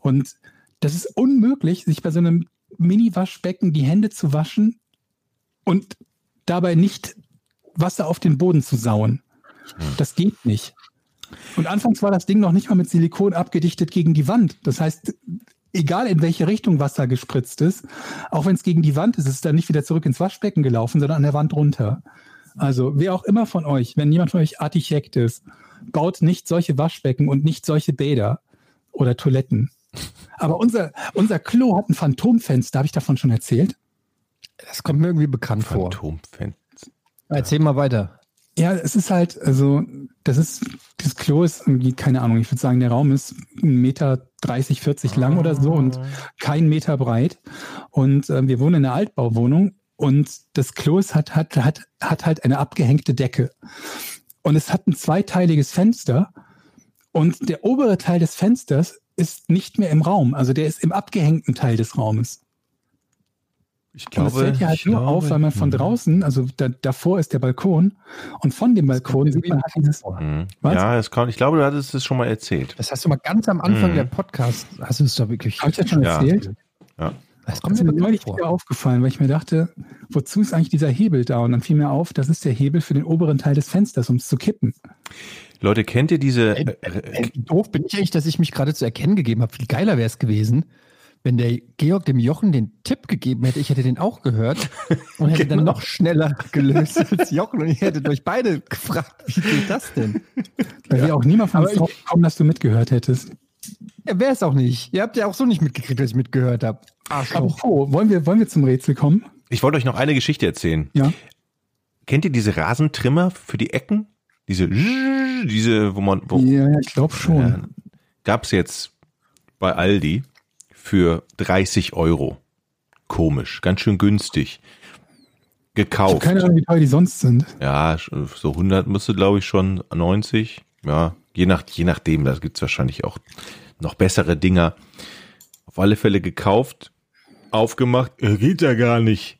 Und das ist unmöglich, sich bei so einem Mini-Waschbecken die Hände zu waschen und dabei nicht Wasser auf den Boden zu sauen. Das geht nicht. Und anfangs war das Ding noch nicht mal mit Silikon abgedichtet gegen die Wand. Das heißt, egal in welche Richtung Wasser gespritzt ist, auch wenn es gegen die Wand ist, ist es dann nicht wieder zurück ins Waschbecken gelaufen, sondern an der Wand runter. Also wer auch immer von euch, wenn jemand von euch Architekt ist, baut nicht solche Waschbecken und nicht solche Bäder oder Toiletten. Aber unser, unser Klo hat ein Phantomfenster, habe ich davon schon erzählt? Das kommt mir irgendwie bekannt Phantomfenster. vor. Phantomfenster. Erzähl mal weiter. Ja, es ist halt, also, das ist, das Klo ist irgendwie, keine Ahnung, ich würde sagen, der Raum ist ein Meter 30, 40 lang oder so und kein Meter breit. Und äh, wir wohnen in einer Altbauwohnung und das Klo ist, hat, hat, hat, hat halt eine abgehängte Decke. Und es hat ein zweiteiliges Fenster und der obere Teil des Fensters ist nicht mehr im Raum. Also der ist im abgehängten Teil des Raumes. Ich glaube, und das fällt ja halt nur glaube, auf, weil man von hm. draußen, also da, davor ist der Balkon und von dem Balkon sieht man halt dieses. Mhm. Ja, das kann, ich glaube, du hattest es schon mal erzählt. Das hast du mal ganz am Anfang mhm. der Podcast, hast du es doch wirklich. Habe ich das schon ja. erzählt? Ja. Das kommt mir neulich wieder aufgefallen, weil ich mir dachte, wozu ist eigentlich dieser Hebel da? Und dann fiel mir auf, das ist der Hebel für den oberen Teil des Fensters, um es zu kippen. Leute, kennt ihr diese? Ey, ey, doof bin ich eigentlich, dass ich mich gerade zu erkennen gegeben habe. Viel geiler wäre es gewesen, wenn der Georg dem Jochen den Tipp gegeben hätte, ich hätte den auch gehört und hätte genau. dann noch schneller gelöst als Jochen und ich hätte euch beide gefragt, wie geht das denn? Weil ja. wir auch niemand von uns drauf kommen, dass du mitgehört hättest. Ja, wäre es auch nicht. Ihr habt ja auch so nicht mitgekriegt, dass ich mitgehört habe. Apropos, wollen wir, wollen wir zum Rätsel kommen? Ich wollte euch noch eine Geschichte erzählen. Ja. Kennt ihr diese Rasentrimmer für die Ecken? Diese, diese, wo man, wo, ja, ich glaube schon. Ja, gab's jetzt bei Aldi für 30 Euro. Komisch, ganz schön günstig. Gekauft. keine Ahnung, wie teuer die sonst sind. Ja, so 100 müsste, glaube ich, schon 90. Ja, je nach, je nachdem, da gibt's wahrscheinlich auch noch bessere Dinger. Auf alle Fälle gekauft, aufgemacht, äh, geht ja gar nicht.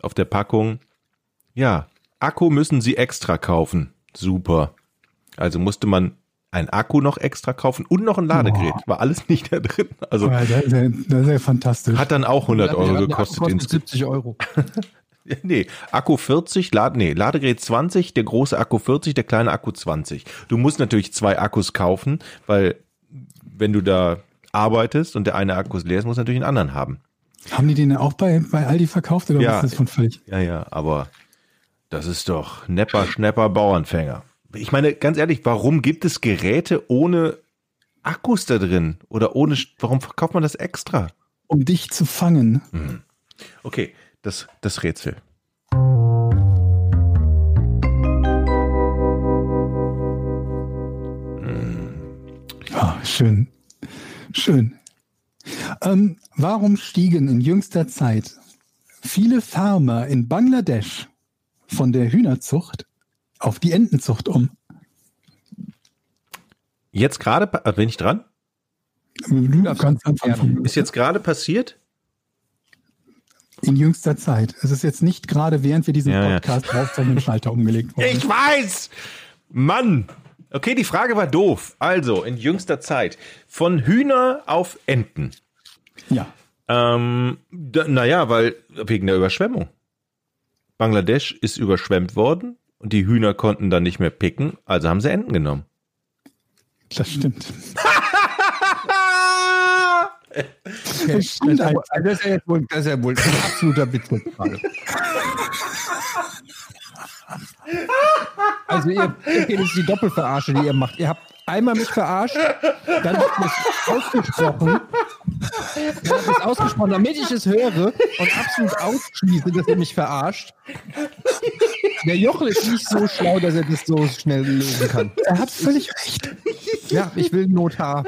Auf der Packung. Ja, Akku müssen Sie extra kaufen. Super. Also musste man ein Akku noch extra kaufen und noch ein Ladegerät. Boah. War alles nicht da drin. Also das ist, ja, das ist ja fantastisch. Hat dann auch 100 Euro ja, gekostet. kostet 70 Euro. nee, Akku 40, Lad nee, Ladegerät 20, der große Akku 40, der kleine Akku 20. Du musst natürlich zwei Akkus kaufen, weil wenn du da arbeitest und der eine Akku ist leer ist, muss natürlich einen anderen haben. Haben die den auch bei, bei Aldi verkauft oder ja, was ist das von völlig? Ja, ja, aber das ist doch Nepper, Schnepper, Bauernfänger. Ich meine, ganz ehrlich, warum gibt es Geräte ohne Akkus da drin? Oder ohne, warum verkauft man das extra? Um dich zu fangen. Hm. Okay, das, das Rätsel. Oh, schön. Schön. Ähm, warum stiegen in jüngster Zeit viele Farmer in Bangladesch von der Hühnerzucht auf die Entenzucht um. Jetzt gerade, äh, bin ich dran? Ganz Anfang. Ist jetzt gerade passiert? In jüngster Zeit. Es ist jetzt nicht gerade, während wir diesen ja, Podcast ja. aufzeichnen, Schalter umgelegt worden. Ich weiß! Mann! Okay, die Frage war doof. Also, in jüngster Zeit. Von Hühner auf Enten. Ja. Ähm, da, naja, weil, wegen der Überschwemmung. Bangladesch ist überschwemmt worden und die Hühner konnten dann nicht mehr picken, also haben sie Enten genommen. Das stimmt. das, stimmt also, das, ist ja wohl, das ist ja wohl ein absoluter Witz. Also ihr, das ist die Doppelverarsche, die ihr macht. Ihr habt einmal mich verarscht, dann ihr es ausgesprochen, dann ihr es ausgesprochen, damit ich es höre und absolut ausschließe, dass ihr mich verarscht. Der Jochel ist nicht so schlau, dass er das so schnell lösen kann. Er hat völlig recht. Ja, ich will Notar.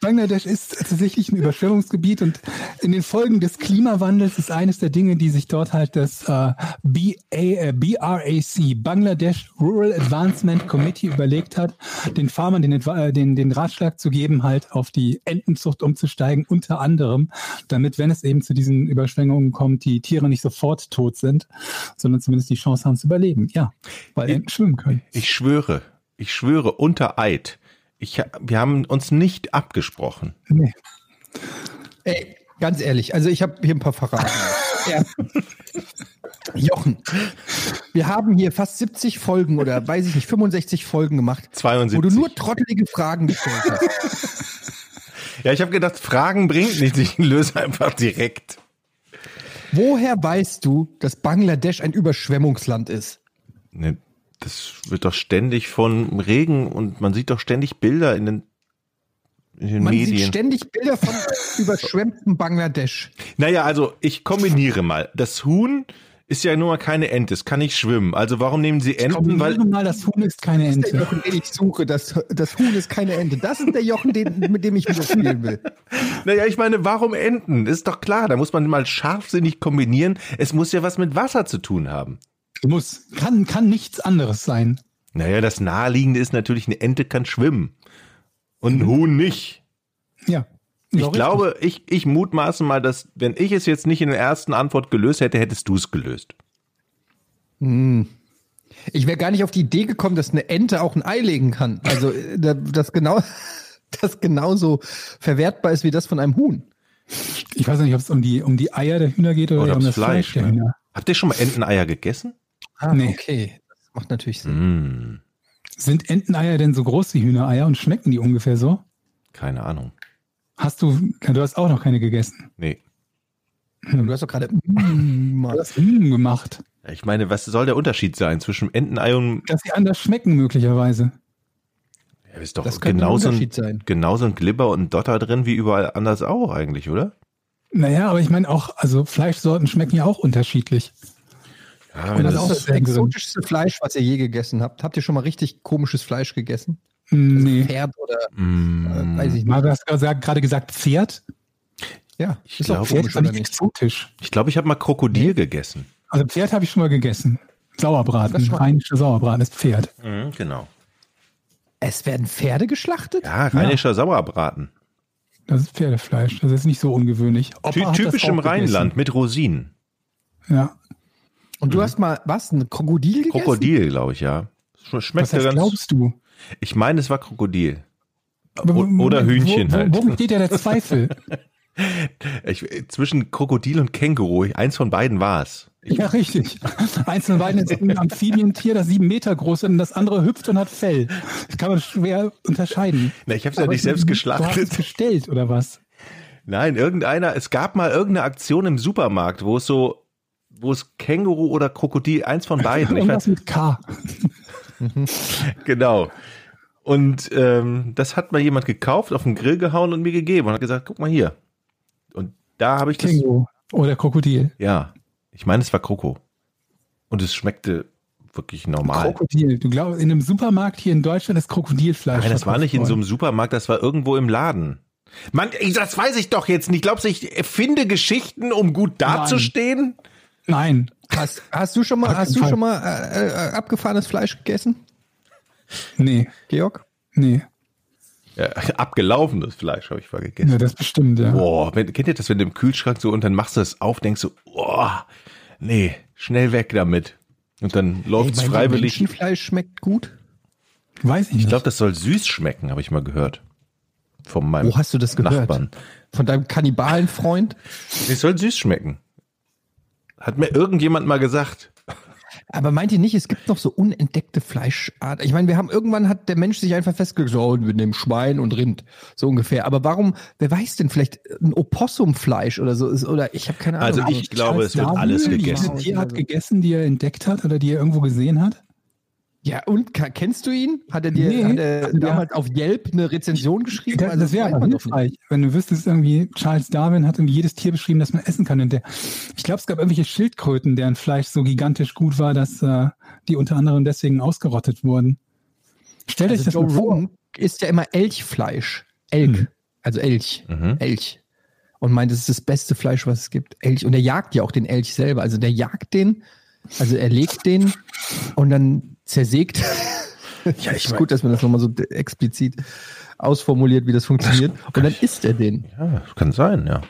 Bangladesch ist tatsächlich ein Überschwemmungsgebiet und in den Folgen des Klimawandels ist eines der Dinge, die sich dort halt das äh, BA, äh, BRAC, Bangladesh Rural Advancement Committee überlegt hat, den Farmern den, äh, den, den Ratschlag zu geben, halt auf die Entenzucht umzusteigen, unter anderem, damit, wenn es eben zu diesen Überschwemmungen kommt, die Tiere nicht sofort tot sind, sondern zumindest die Chance haben zu überleben. Ja, weil Enten schwimmen können. Ich schwöre, ich schwöre unter Eid, ich, wir haben uns nicht abgesprochen. Nee. Ey, ganz ehrlich, also ich habe hier ein paar verraten. ja. Jochen, wir haben hier fast 70 Folgen oder weiß ich nicht, 65 Folgen gemacht, 72. wo du nur trottelige Fragen gestellt hast. ja, ich habe gedacht, Fragen bringt nichts, ich löse einfach direkt. Woher weißt du, dass Bangladesch ein Überschwemmungsland ist? Ne, das wird doch ständig von Regen und man sieht doch ständig Bilder in den, in den man Medien. Sieht ständig Bilder von überschwemmtem Bangladesch. Naja, also ich kombiniere mal. Das Huhn ist ja nur mal keine Ente, es kann nicht schwimmen. Also warum nehmen Sie Enten? Ich weil mal, das Huhn ist keine Ente. Das ist der Jochen, den ich suche. Das, das Huhn ist keine Ente. Das ist der Jochen, den, mit dem ich wieder spielen will. Naja, ich meine, warum Enten? Ist doch klar, da muss man mal scharfsinnig kombinieren. Es muss ja was mit Wasser zu tun haben. Muss. Kann, kann nichts anderes sein. Naja, das Naheliegende ist natürlich, eine Ente kann schwimmen. Und ein Huhn nicht. Ja. Ich glaube, ich, ich mutmaße mal, dass, wenn ich es jetzt nicht in der ersten Antwort gelöst hätte, hättest du es gelöst. Hm. Ich wäre gar nicht auf die Idee gekommen, dass eine Ente auch ein Ei legen kann. Also, äh, das genau, das genauso verwertbar ist wie das von einem Huhn. Ich weiß nicht, ob es um die, um die Eier der Hühner geht oder, oder um das Fleisch, Fleisch der ne? Hühner. Habt ihr schon mal Enteneier gegessen? Ah, nee. okay. Das macht natürlich Sinn. Mm. Sind Enteneier denn so groß wie Hühnereier und schmecken die ungefähr so? Keine Ahnung. Hast du, du hast auch noch keine gegessen. Nee. Du hast doch gerade mm, Du hast mm gemacht. Ich meine, was soll der Unterschied sein zwischen Entenei und. Dass sie anders schmecken möglicherweise. Ja, ist doch Das könnte ein genauso, Unterschied sein. genauso ein Glibber und ein Dotter drin wie überall anders auch eigentlich, oder? Naja, aber ich meine auch, also Fleischsorten schmecken ja auch unterschiedlich. Ja, Und das das, auch das exotischste Fleisch, was ihr je gegessen habt. Habt ihr schon mal richtig komisches Fleisch gegessen? Nee. Pferd oder Mm, äh, weiß ich nicht. Mal, du hast gerade gerade gesagt Pferd. Ja, Ich ist auch glaube, Pferd ist nicht exotisch. ich glaube, ich habe mal Krokodil gegessen. Also Pferd habe ich schon mal gegessen. Sauerbraten, rheinischer Sauerbraten ist Pferd. Mhm, genau. Es werden Pferde geschlachtet? Ja, rheinischer Sauerbraten. Das ist Pferdefleisch. Das ist nicht so ungewöhnlich. Opa Ty typisch im auch gegessen. Rheinland mit Rosinen. Ja. Und du hast mal, was, ein Krokodil gegessen? Krokodil, glaube ich, ja. Sch- Was Schmeckt ja heißt, ganz. glaubst du? Ich meine, es war Krokodil. O- oder Hühnchen wo, halt. Wo, wo steht ja der Zweifel? Ich, zwischen Krokodil und Känguru, eins von beiden war es. ja, richtig. Eins von beiden ist ein Amphibientier, das sieben Meter groß ist und das andere hüpft und hat Fell. Das kann man schwer unterscheiden. Na, ich habe es ja nicht selbst Du hast es geschlachtet. gestellt, oder was? Nein, irgendeiner, es gab mal irgendeine Aktion im Supermarkt, wo es so, wo es Känguru oder Krokodil, eins von beiden. Ich Irgendwas mit K. genau. Und ähm, das hat mal jemand gekauft, auf den Grill gehauen und mir gegeben und hat gesagt, guck mal hier. Und da habe ich das. Känguru. Oder Krokodil. Ja, ich meine, es war Kroko. Und es schmeckte wirklich normal. Krokodil. Du glaubst, in einem Supermarkt hier in Deutschland ist Krokodilfleisch. Nein, das war nicht in so einem Supermarkt, das war irgendwo im Laden. Mann, das weiß ich doch jetzt nicht. Glaubst du, ich erfinde Geschichten, um gut dazustehen? worden. Nein. Hast, hast du schon mal, hast du schon mal äh, äh, abgefahrenes Fleisch gegessen, Nee. Georg? Nee. Ja, abgelaufenes Fleisch habe ich mal gegessen. Ja, das bestimmt, ja. Boah, wenn, kennt ihr das, wenn du im Kühlschrank so und dann machst du das auf, denkst du, boah, nee, schnell weg damit. Und dann meinst du, freiwillig. Menschenfleisch schmeckt gut? Weiß ich nicht. Ich glaube, das soll süß schmecken, habe ich mal gehört. Von meinem Wo hast du das gehört? Nachbarn. Von deinem Kannibalenfreund? Es soll süß schmecken. Hat mir irgendjemand mal gesagt. Aber meint ihr nicht, es gibt noch so unentdeckte Fleischarten? Ich meine, wir haben irgendwann hat der Mensch sich einfach festgelegt, so, wir nehmen Schwein und Rind, so ungefähr. Aber warum, wer weiß denn, vielleicht ein Opossumfleisch oder so ist, oder ich habe keine Ahnung. Also ich glaube, es wird alles gegessen. Tier hat gegessen, die er entdeckt hat oder die er irgendwo gesehen hat? Ja, und kennst du ihn? Hat er dir Nee, hat er also der- damals auf Yelp eine Rezension geschrieben? Das, Also das wäre aber hilfreich, wenn du wüsstest, irgendwie Charles Darwin hat irgendwie jedes Tier beschrieben, das man essen kann. Und der, ich glaube, es gab irgendwelche Schildkröten, deren Fleisch so gigantisch gut war, dass äh, die unter anderem deswegen ausgerottet wurden. Stellt euch Also das Joe mal vor. Rogan isst ja immer Elchfleisch. Elk. Mhm. Also Elch. Mhm. Elch. Und meint, das ist das beste Fleisch, was es gibt. Elch. Und er jagt ja auch den Elch selber. Also der jagt den, also er legt den und dann zersägt. ja, ich ist gut, dass man das nochmal so explizit ausformuliert, wie das funktioniert. Und dann isst er den. Ja, das kann sein, ja.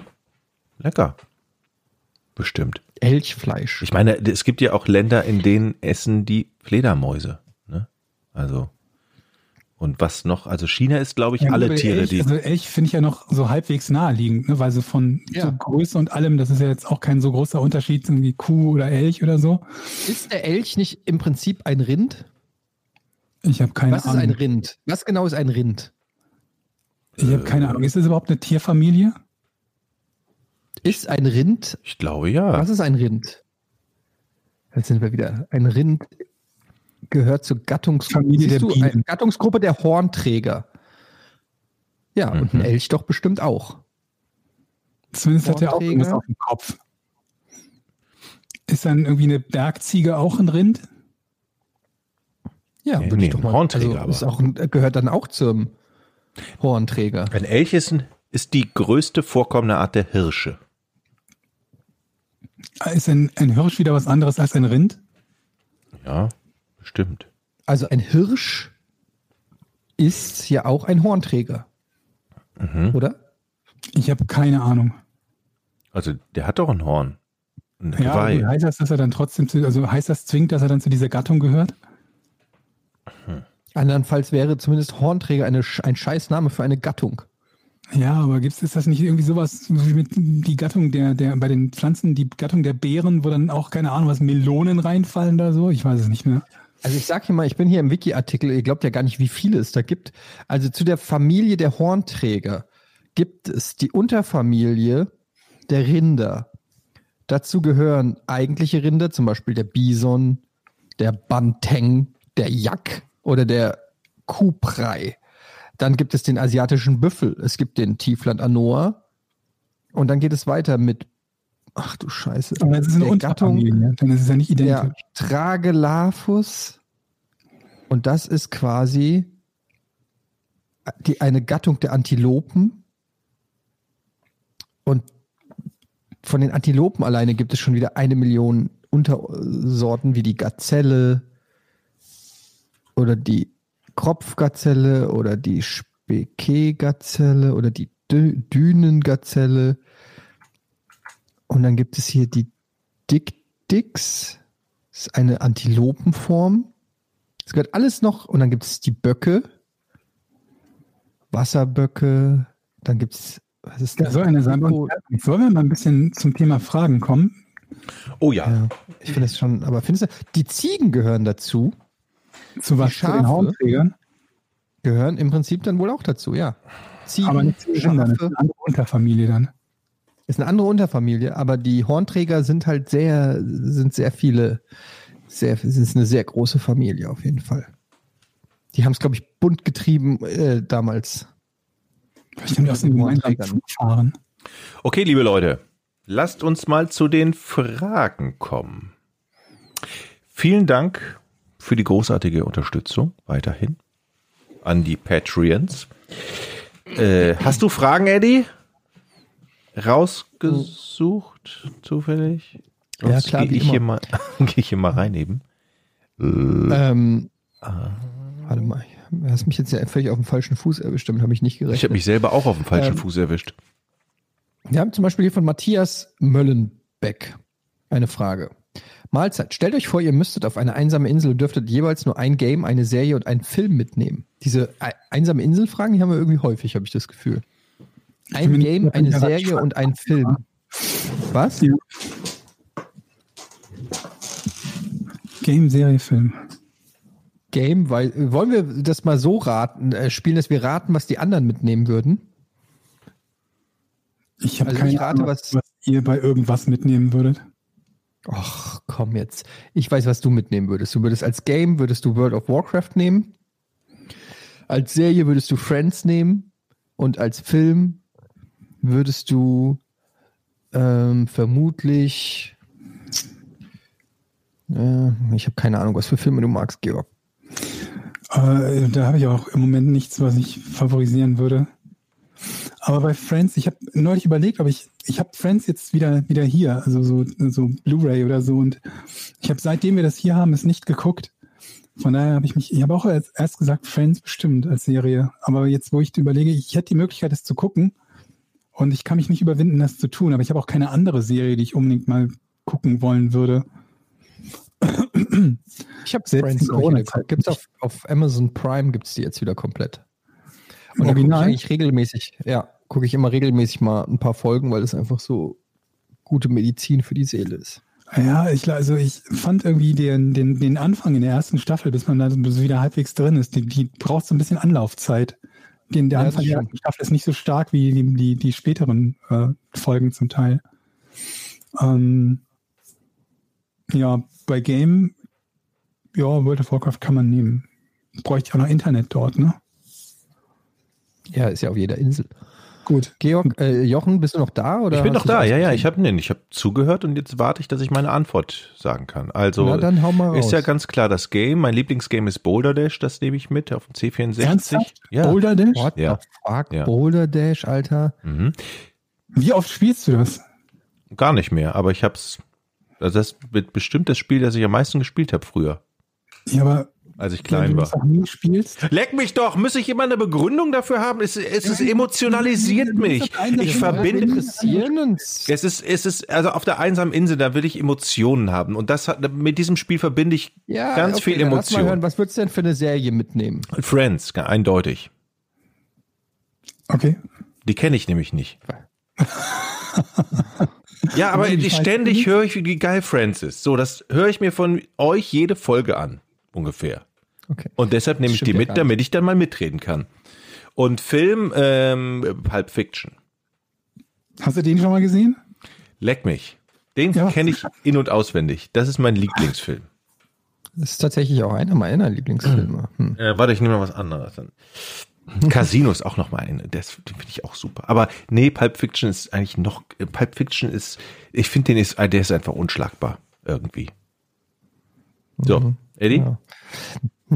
Lecker. Bestimmt. Elchfleisch. Ich meine, es gibt ja auch Länder, in denen essen die Fledermäuse. Ne? Also. Und was noch? Also China ist, glaube ich, Ja, alle Tiere, Elch, die. Also Elch finde ich ja noch so halbwegs naheliegend, ne? weil so von Ja. so Größe und allem, das ist ja jetzt auch kein so großer Unterschied, irgendwie Kuh oder Elch oder so. Ist der Elch nicht im Prinzip ein Rind? Ich habe keine Was ist Ahnung. ein Rind? Was genau ist ein Rind? Ich habe keine Ahnung. Ist das überhaupt eine Tierfamilie? Ist ein Rind ich glaube ja. Was ist ein Rind? Jetzt sind wir wieder. Ein Rind gehört zur Gattungs Familie der Bienen. eine Gattungsgruppe der Hornträger. Ja, und ein Mhm. Elch doch bestimmt auch. Zumindest hat er auch irgendwas auf dem Kopf. Ist dann irgendwie eine Bergziege auch ein Rind? Ja, Nee, würde nee, ich doch ein mal. Hornträger also ist aber. auch ein, gehört dann auch zum Hornträger. Ein Elch ist, ein, ist die größte vorkommende Art der Hirsche. Ist ein, ein Hirsch wieder was anderes als ein Rind? Ja, bestimmt. Also ein Hirsch ist ja auch ein Hornträger. Mhm. Oder? Ich habe keine Ahnung. Also der hat doch ein Horn. Ein Ja, heißt das, dass er dann trotzdem zu, also heißt das zwingend, dass er dann zu dieser Gattung gehört? Andernfalls wäre zumindest Hornträger eine, ein Scheißname für eine Gattung. Ja, aber gibt's, ist das nicht irgendwie sowas wie mit die Gattung der, der, bei den Pflanzen, die Gattung der Beeren, wo dann auch, keine Ahnung, was Melonen reinfallen oder so? Ich weiß es nicht mehr. Also ich sag hier mal, ich bin hier im Wiki-Artikel, ihr glaubt ja gar nicht, wie viele es da gibt. Also zu der Familie der Hornträger gibt es die Unterfamilie der Rinder. Dazu gehören eigentliche Rinder, zum Beispiel der Bison, der Banteng, der Yak oder der Kuprei. Dann gibt es den asiatischen Büffel, es gibt den Tiefland Anoa und dann geht es weiter mit, ach du Scheiße, Aber das ist eine der Gattung Unterfamilie, dann ist es ja nicht der identisch. Tragelaphus und das ist quasi die, eine Gattung der Antilopen und von den Antilopen alleine gibt es schon wieder eine Million Untersorten wie die Gazelle oder die Kropfgazelle oder die Speke-Gazelle oder die Dü Dünengazelle. Und dann gibt es hier die Dick-Dicks. Das ist eine Antilopenform. Es gehört alles noch. Und dann gibt es die Böcke. Wasserböcke. Dann gibt es, was ist Da das? soll eine sein. Nico- Sollen wir mal ein bisschen zum Thema Fragen kommen? Oh ja. Ja, ich finde es schon, aber findest du, die Ziegen gehören dazu, Zu was? Zu den Schafe? Hornträgern? gehören im Prinzip dann wohl auch dazu, ja. Ziegen, Aber nicht zu das ist Schafe, eine andere Unterfamilie dann. Ist eine andere Unterfamilie, aber die Hornträger sind halt sehr, sind sehr viele, sehr, sind eine sehr große Familie auf jeden Fall. Die haben es, glaube ich, bunt getrieben äh, damals. Den gemeinsamen Hornträgern. Flug fahren. Okay, liebe Leute, lasst uns mal zu den Fragen kommen. Vielen Dank für die großartige Unterstützung weiterhin an die Patreons. Äh, hast du Fragen, Eddie? Rausgesucht, zufällig? Ja, Sonst klar, Gehe ich, hier immer. mal- geh ich hier mal rein eben. Ähm, warte mal, du hast mich jetzt ja völlig auf dem falschen Fuß erwischt, damit habe ich nicht gerechnet. Ich habe mich selber auch auf dem falschen Ähm, Fuß erwischt. Wir haben zum Beispiel hier von Matthias Möllenbeck eine Frage. Mahlzeit. Stellt euch vor, ihr müsstet auf eine einsame Insel und dürftet jeweils nur ein Game, eine Serie und einen Film mitnehmen. Diese ei- einsame Insel-Fragen, die haben wir irgendwie häufig, habe ich das Gefühl. Ein Game, eine Serie und ein Film. Was? Ja. Game, Serie, Film. Game, weil wollen wir das mal so raten, äh, spielen, dass wir raten, was die anderen mitnehmen würden? Ich habe Also keine ich rate, Ahnung, was- was ihr bei irgendwas mitnehmen würdet. Ach, komm jetzt. Ich weiß, was du mitnehmen würdest. Du würdest als Game, würdest du World of Warcraft nehmen. Als Serie würdest du Friends nehmen. Und als Film würdest du ähm, vermutlich. Äh, ich habe keine Ahnung, was für Filme du magst, Georg. Äh, da habe ich auch im Moment nichts, was ich favorisieren würde. Aber bei Friends, ich habe neulich überlegt, aber ich, ich habe Friends jetzt wieder, wieder hier, also so, so Blu-ray oder so. Und ich habe seitdem wir das hier haben, es nicht geguckt. Von daher habe ich mich, ich habe auch erst, gesagt, Friends bestimmt als Serie. Aber jetzt, wo ich überlege, ich hätte die Möglichkeit, es zu gucken. Und ich kann mich nicht überwinden, das zu tun. Aber ich habe auch keine andere Serie, die ich unbedingt mal gucken wollen würde. Ich habe Selbst Friends geguckt. Gibt's auf, auf Amazon Prime gibt es die jetzt wieder komplett. Und da gucke ich Original? regelmäßig, ja, gucke ich immer regelmäßig mal ein paar Folgen, weil es einfach so gute Medizin für die Seele ist. Ja, ich, also ich fand irgendwie den, den, den Anfang in der ersten Staffel, bis man da wieder halbwegs drin ist, die, die braucht so ein bisschen Anlaufzeit. Den, der Ja, Anfang der ersten Staffel ist nicht so stark wie die, die, die späteren äh, Folgen zum Teil. Ähm, ja, bei Game, ja, World of Warcraft kann man nehmen. Bräuchte ich auch noch Internet dort, ne? Ja, ist ja auf jeder Insel. Gut. Georg, äh, Jochen, bist du noch da? Oder Ich bin noch da, ja, ja. Ich habe nee, ich hab zugehört und jetzt warte ich, dass ich meine Antwort sagen kann. Also Na, dann hau mal ist raus. ja ganz klar das Game. Mein Lieblingsgame ist Boulder Dash, das nehme ich mit auf dem C64. Ernsthaft? Ja. Boulder Dash? What Ja. the fuck? Ja. Boulder Dash, Alter. Mhm. Wie oft spielst du das? Gar nicht mehr, aber ich hab's. Also das wird bestimmt das Spiel, das ich am meisten gespielt habe früher, Ja, aber als ich klein war. Leck mich doch, muss ich immer eine Begründung dafür haben? Es, es, es emotionalisiert mich. Ich verbinde. Es ist, es ist, also auf der einsamen Insel, da will ich Emotionen haben. Und das hat, mit diesem Spiel verbinde ich Ja, ganz okay, viel dann lass mal Emotion. hören, was würdest du denn für eine Serie mitnehmen? Friends, eindeutig. okay. Die kenne ich nämlich nicht. ja, aber die ich, ständig höre ich, wie geil Friends ist. So, das höre ich mir von euch jede Folge an, ungefähr. Okay. Und deshalb nehme ich die mit, damit ich dann mal mitreden kann. Und Film, ähm, Pulp Fiction. Hast du den schon mal gesehen? Leck mich. Den Ja. kenne ich in- und auswendig. Das ist mein Lieblingsfilm. Das ist tatsächlich auch einer meiner Lieblingsfilme. Hm. Äh, warte, ich nehme mal was anderes dann. Casino ist auch noch mal ein, das den finde ich auch super. Aber nee, Pulp Fiction ist eigentlich noch, äh, Pulp Fiction ist, ich finde den ist, äh, der ist einfach unschlagbar irgendwie. So, Eddie? Ja.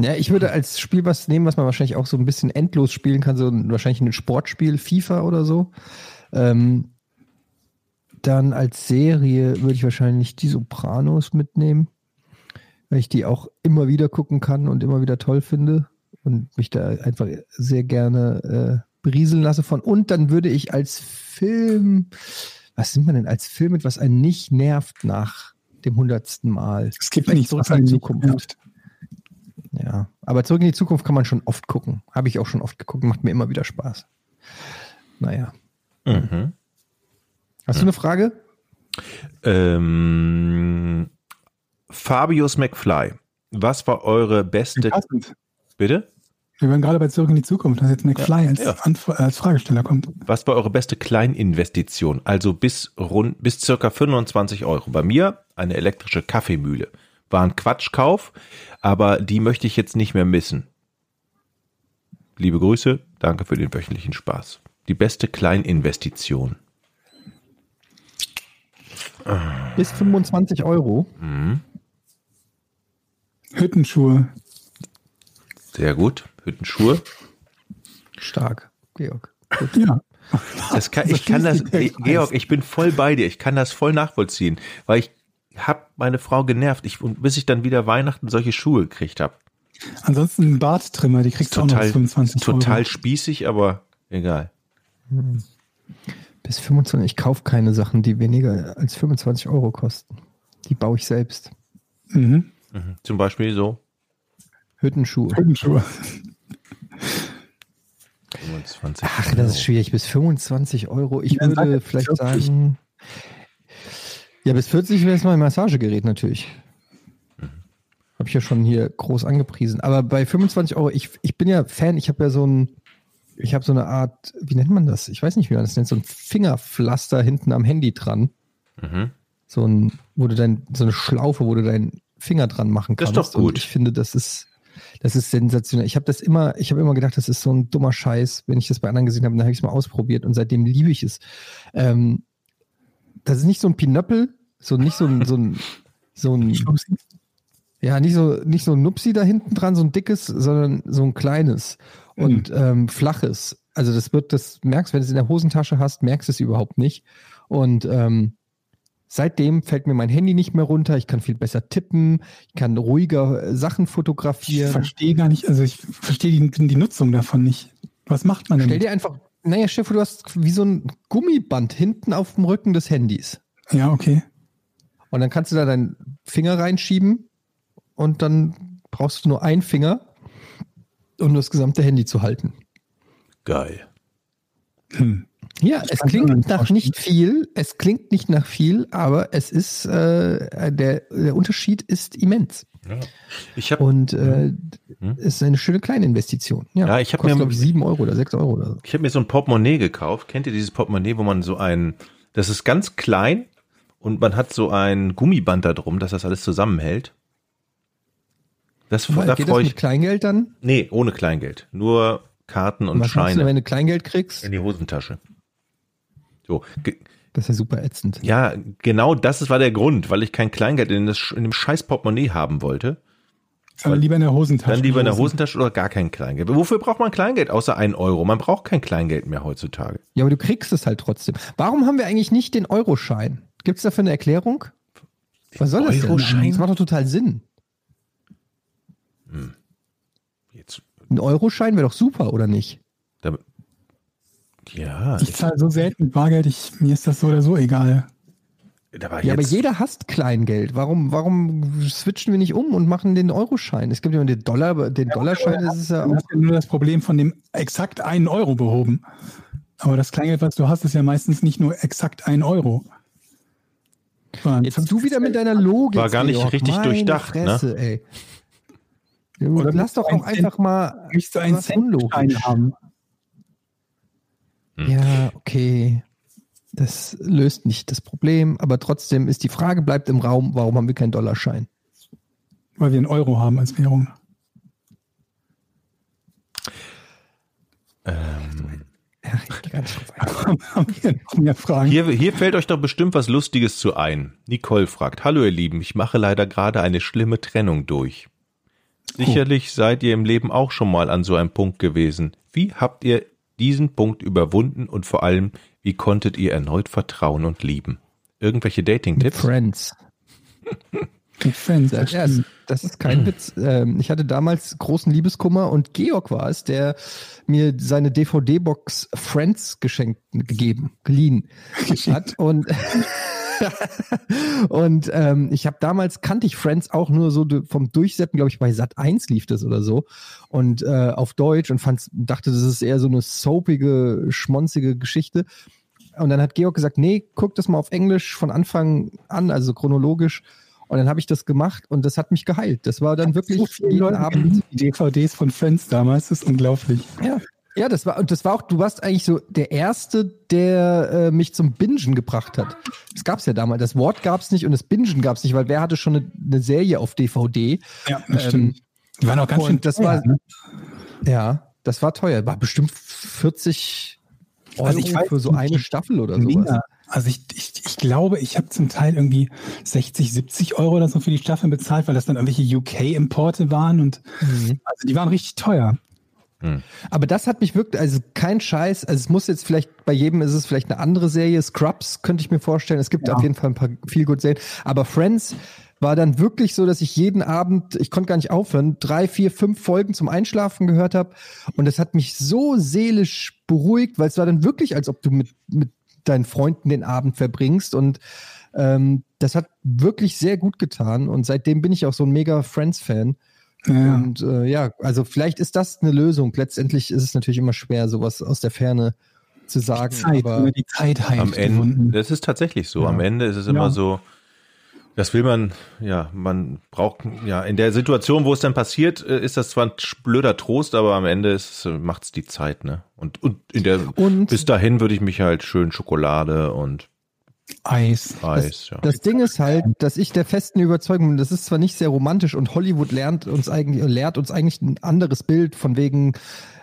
Ja, ich würde als Spiel was nehmen, was man wahrscheinlich auch so ein bisschen endlos spielen kann, so ein, wahrscheinlich ein Sportspiel, FIFA oder so. Ähm, dann als Serie würde ich wahrscheinlich die Sopranos mitnehmen, weil ich die auch immer wieder gucken kann und immer wieder toll finde und mich da einfach sehr gerne äh, berieseln lasse von. Und dann würde ich als Film, was nimmt man denn als Film mit, was einen nicht nervt nach dem hundertsten Mal? Es gibt Vielleicht nichts, zurück was in einen die nicht Zukunft. nervt. Ja, aber zurück in die Zukunft kann man schon oft gucken. Habe ich auch schon oft geguckt, macht mir immer wieder Spaß. Naja. Mhm. Hast du eine Frage? Ähm, Fabius McFly. Was war eure beste, Passend. bitte? Wir waren gerade bei Zurück in die Zukunft, dass jetzt McFly als, ja. Als Fragesteller kommt. Was war eure beste Kleininvestition? Also bis rund, bis circa 25 Euro. Bei mir eine elektrische Kaffeemühle. War ein Quatschkauf, aber die möchte ich jetzt nicht mehr missen. Liebe Grüße, danke für den wöchentlichen Spaß. Die beste Kleininvestition. Bis 25 Euro. Hüttenschuhe. Sehr gut. Hüttenschuhe. Stark, Georg. Ja. Das kann, ich kann das, Georg, ich bin voll bei dir. Ich kann das voll nachvollziehen, weil ich habe meine Frau genervt, ich, und bis ich dann wieder Weihnachten solche Schuhe gekriegt habe. Ansonsten ein Barttrimmer, die kriegst du auch noch Total, bis 25 total Euro. spießig, aber egal. Bis 25. Ich kaufe keine Sachen, die weniger als 25 Euro kosten. Die baue ich selbst. Mhm. Mhm. Zum Beispiel so. Hüttenschuhe. Hüttenschuhe. 25 Ach, das ist schwierig. Bis 25 Euro. Ich Ja, würde vielleicht 40. sagen. Ja, bis 40 wäre es mal ein Massagegerät natürlich. Habe ich ja schon hier groß angepriesen. Aber bei 25 Euro, ich, ich bin ja Fan, ich habe ja so ein, ich habe so eine Art, wie nennt man das? Ich weiß nicht, wie man das nennt, so ein Fingerpflaster hinten am Handy dran. Mhm. So ein, wo du dein, so eine Schlaufe, wo du deinen Finger dran machen Das kannst. ist doch gut. Und ich finde, das ist, das ist sensationell. Ich habe das immer, ich habe immer gedacht, das ist so ein dummer Scheiß. Wenn ich das bei anderen gesehen habe, dann habe ich es mal ausprobiert und seitdem liebe ich es. Ähm, das ist nicht so ein Pinöppel, so nicht so ein, so ein, so ein, ja, nicht so, nicht so ein Nupsi da hinten dran, so ein dickes, sondern so ein kleines und ähm, flaches. Also das wird, das merkst, wenn du es in der Hosentasche hast, merkst du es überhaupt nicht. Und ähm, seitdem fällt mir mein Handy nicht mehr runter. Ich kann viel besser tippen. Ich kann ruhiger äh, Sachen Ich fotografieren. verstehe gar nicht, also ich verstehe die, die Nutzung davon nicht. Was macht man denn? Stell dir einfach, naja, Stefan, du hast wie so ein Gummiband hinten auf dem Rücken des Handys. ja, okay. Und dann kannst du da deinen Finger reinschieben und dann brauchst du nur einen Finger, um das gesamte Handy zu halten. Geil. Hm. Ja, es kann's mir klingt nicht nach vorstellen. nicht viel, es klingt nicht nach viel, aber es ist, äh, der, der Unterschied ist immens. Ja. Ich habe Und äh, Mhm. ist eine schöne kleine Investition. Ja, Ja, ich hab kostet, mir- glaube ich, sieben Euro oder sechs Euro oder so. ich hab mir so ein Portemonnaie gekauft. Kennt ihr dieses Portemonnaie, wo man so ein, das ist ganz klein und man hat so ein Gummiband da drum, dass das alles zusammenhält. Das, Weil, da geht das freue mit ich. Kleingeld dann? Nee, ohne Kleingeld. Nur Karten und Was machst du, Scheine wenn du Kleingeld kriegst? in die Hosentasche. So, Das ist ja super ätzend. Ja, genau das war der Grund, weil ich kein Kleingeld in, das, in dem scheiß Portemonnaie haben wollte. Aber lieber in der Hosentasche. Dann lieber in der Hosen. Hosentasche oder gar kein Kleingeld. Wofür braucht man Kleingeld außer 1 Euro? Man braucht kein Kleingeld mehr heutzutage. Ja, aber du kriegst es halt trotzdem. Warum haben wir eigentlich nicht den Euroschein? Gibt es dafür eine Erklärung? Was soll das Euroschein? denn? Das macht doch total Sinn. Jetzt, Ein Euroschein wäre doch super, oder nicht? Ja, Ich zahle so selten mit Bargeld, ich, mir ist das so oder so egal. da war Ja, aber jeder hasst Kleingeld. Warum, warum switchen wir nicht um und machen den Euroschein? Es gibt ja den Dollar, aber den Dollarschein das ist ja Du auch. hast ja nur das Problem von dem exakt einen Euro behoben. Aber das Kleingeld, was du hast, ist ja meistens nicht nur exakt ein Euro. Sondern Jetzt du wieder mit deiner Logik. War gar nicht Georg. richtig Meine durchdacht, ne? Fresse, ey. Du, Oder lass doch ein auch einfach mal Möchtest du einen was Unlogisch. Haben? Ja, okay. Das löst nicht das Problem, aber trotzdem ist die Frage, bleibt im Raum, warum haben wir keinen Dollarschein? Weil wir einen Euro haben als Währung. Ähm, Ja, hier, hier fällt euch doch bestimmt was Lustiges zu ein. Nicole fragt, hallo ihr Lieben, ich mache leider gerade eine schlimme Trennung durch. Sicherlich seid ihr im Leben auch schon mal an so einem Punkt gewesen. Wie habt ihr diesen Punkt überwunden und vor allem, wie konntet ihr erneut vertrauen und lieben? Irgendwelche Dating-Tipps? Friends. Friends. Ja, das ist kein Witz. Ähm, Ich hatte damals großen Liebeskummer und Georg war es, der mir seine DVD-Box Friends geschenkt, gegeben, geliehen hat. Und, und ähm, ich habe damals, kannte ich Friends auch nur so vom Durchseppen, glaube ich, bei Sat 1 lief das oder so. Und äh, auf Deutsch und fand's, dachte, das ist eher so eine soapige, schmonzige Geschichte. Und dann hat Georg gesagt, nee, guck das mal auf Englisch von Anfang an, also chronologisch. Und dann habe ich das gemacht und das hat mich geheilt. Das war dann wirklich so jeden Leute Abend. DVDs von Friends damals, das ist unglaublich. Ja. Ja, das war, und das war auch, du warst eigentlich so der Erste, der äh, mich zum Bingen gebracht hat. Das gab's ja damals. Das Wort gab's nicht und das Bingen gab's nicht, weil wer hatte schon eine, eine Serie auf DVD? Ja, das Ähm, stimmt. Die waren auch ganz schön das teuer, war- ne? Ja, das war teuer. War bestimmt 40 Euro Also ich weiß für so eine Staffel oder. Mega. Also ich, ich, ich glaube, ich habe zum Teil irgendwie 60, 70 Euro oder so für die Staffeln bezahlt, weil das dann irgendwelche UK-Importe waren und Mhm. also die waren richtig teuer. Aber das hat mich wirklich, also kein Scheiß, also es muss jetzt vielleicht, bei jedem ist es vielleicht eine andere Serie, Scrubs könnte ich mir vorstellen, es gibt Ja. auf jeden Fall ein paar viel gut Serien, aber Friends war dann wirklich so, dass ich jeden Abend, ich konnte gar nicht aufhören, drei, vier, fünf Folgen zum Einschlafen gehört habe und das hat mich so seelisch beruhigt, weil es war dann wirklich, als ob du mit, mit deinen Freunden den Abend verbringst und ähm, das hat wirklich sehr gut getan und seitdem bin ich auch so ein mega Friends-Fan. Ja. Und äh, ja, also vielleicht ist das eine Lösung. Letztendlich ist es natürlich immer schwer, sowas aus der Ferne zu sagen. Zeit, aber über die Zeit heilt Am die Ende, Wunden. das ist tatsächlich so. Ja. Am Ende ist es immer Ja. so, das will man, ja, man braucht, ja, in der Situation, wo es dann passiert, äh, ist das zwar ein blöder Trost, aber am Ende ist, äh, macht's die Zeit, ne? Und, und in der, Und- bis dahin würde ich mich halt schön Schokolade und Eis. Eis, ja. das Ding ist halt, dass ich der festen Überzeugung bin, das ist zwar nicht sehr romantisch und Hollywood lernt uns eigentlich, lehrt uns eigentlich ein anderes Bild von wegen,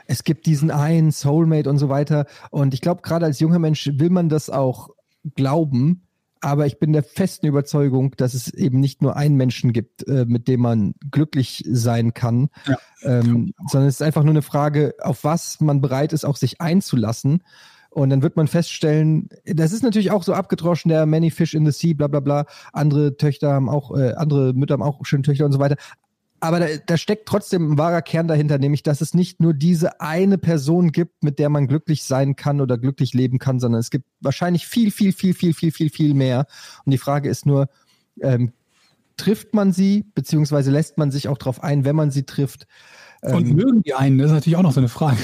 es gibt diesen einen Soulmate und so weiter. Und ich glaube, gerade als junger Mensch will man das auch glauben. Aber ich bin der festen Überzeugung, dass es eben nicht nur einen Menschen gibt, äh, mit dem man glücklich sein kann, Ja. ähm, sondern es ist einfach nur eine Frage, auf was man bereit ist, auch sich einzulassen. Und dann wird man feststellen, das ist natürlich auch so abgedroschen, der Many Fish in the Sea, bla bla bla. Andere Töchter haben auch, äh, andere Mütter haben auch schöne Töchter und so weiter. Aber da, da steckt trotzdem ein wahrer Kern dahinter, nämlich, dass es nicht nur diese eine Person gibt, mit der man glücklich sein kann oder glücklich leben kann, sondern es gibt wahrscheinlich viel, viel, viel, viel, viel, viel, viel mehr. Und die Frage ist nur, ähm, trifft man sie, beziehungsweise lässt man sich auch darauf ein, wenn man sie trifft? Und Ähm, mögen die einen, das ist natürlich auch noch so eine Frage.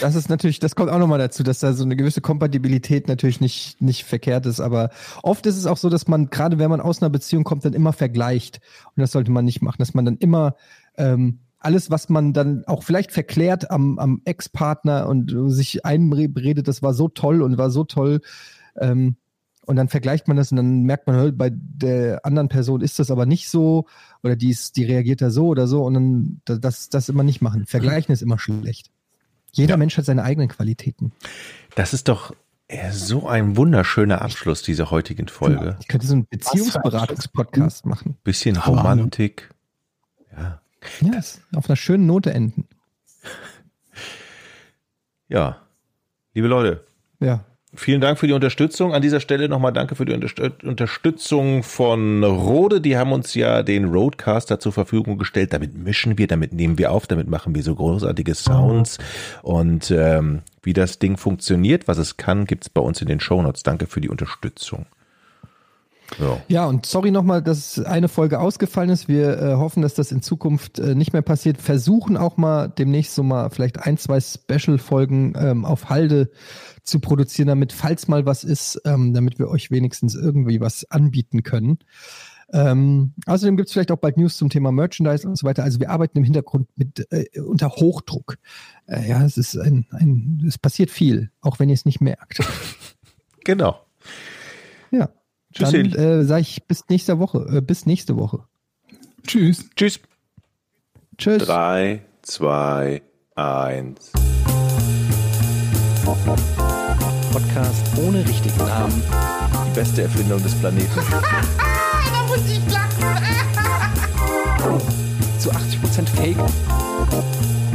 Das ist natürlich, das kommt auch nochmal dazu, dass da so eine gewisse Kompatibilität natürlich nicht, nicht verkehrt ist. Aber oft ist es auch so, dass man, gerade wenn man aus einer Beziehung kommt, dann immer vergleicht. Und das sollte man nicht machen, dass man dann immer ähm, alles, was man dann auch vielleicht verklärt am, am Ex-Partner und sich einredet, das war so toll und war so toll. Ähm, und dann vergleicht man das und dann merkt man, bei der anderen Person ist das aber nicht so oder die, ist, die reagiert da so oder so und dann da- das, das immer nicht machen. Vergleichen ist immer schlecht. Jeder Ja. Mensch hat seine eigenen Qualitäten. Das ist doch äh, so ein wunderschöner Abschluss dieser heutigen Folge. Ich könnte so einen Beziehungsberatungspodcast machen. Bisschen hallo. Romantik. Ja. Ja, auf einer schönen Note enden. Ja. Liebe Leute, Ja. Vielen Dank für die Unterstützung. An dieser Stelle nochmal danke für die Unterst- Unterstützung von Rode. Die haben uns ja den Roadcaster zur Verfügung gestellt. Damit mischen wir, damit nehmen wir auf, damit machen wir so großartige Sounds. Und ähm, wie das Ding funktioniert, was es kann, gibt's bei uns in den Shownotes. Danke für die Unterstützung. Ja. Ja, und sorry nochmal, dass eine Folge ausgefallen ist. Wir äh, hoffen, dass das in Zukunft äh, nicht mehr passiert. Versuchen auch mal demnächst so mal vielleicht ein, zwei Special-Folgen ähm, auf Halde zu produzieren, damit, falls mal was ist, ähm, damit wir euch wenigstens irgendwie was anbieten können. Ähm, außerdem gibt es vielleicht auch bald News zum Thema Merchandise und so weiter. Also wir arbeiten im Hintergrund mit äh, unter Hochdruck. Äh, ja, es ist ein, ein, es passiert viel, auch wenn ihr es nicht merkt. Genau. Tschüss, Dann äh, sage ich bis nächste Woche. Äh, bis nächste Woche. Tschüss. Tschüss. Tschüss. Drei, zwei, eins. Podcast ohne richtigen Namen. Die beste Erfindung des Planeten. Da muss ich lachen. Zu 80% Fake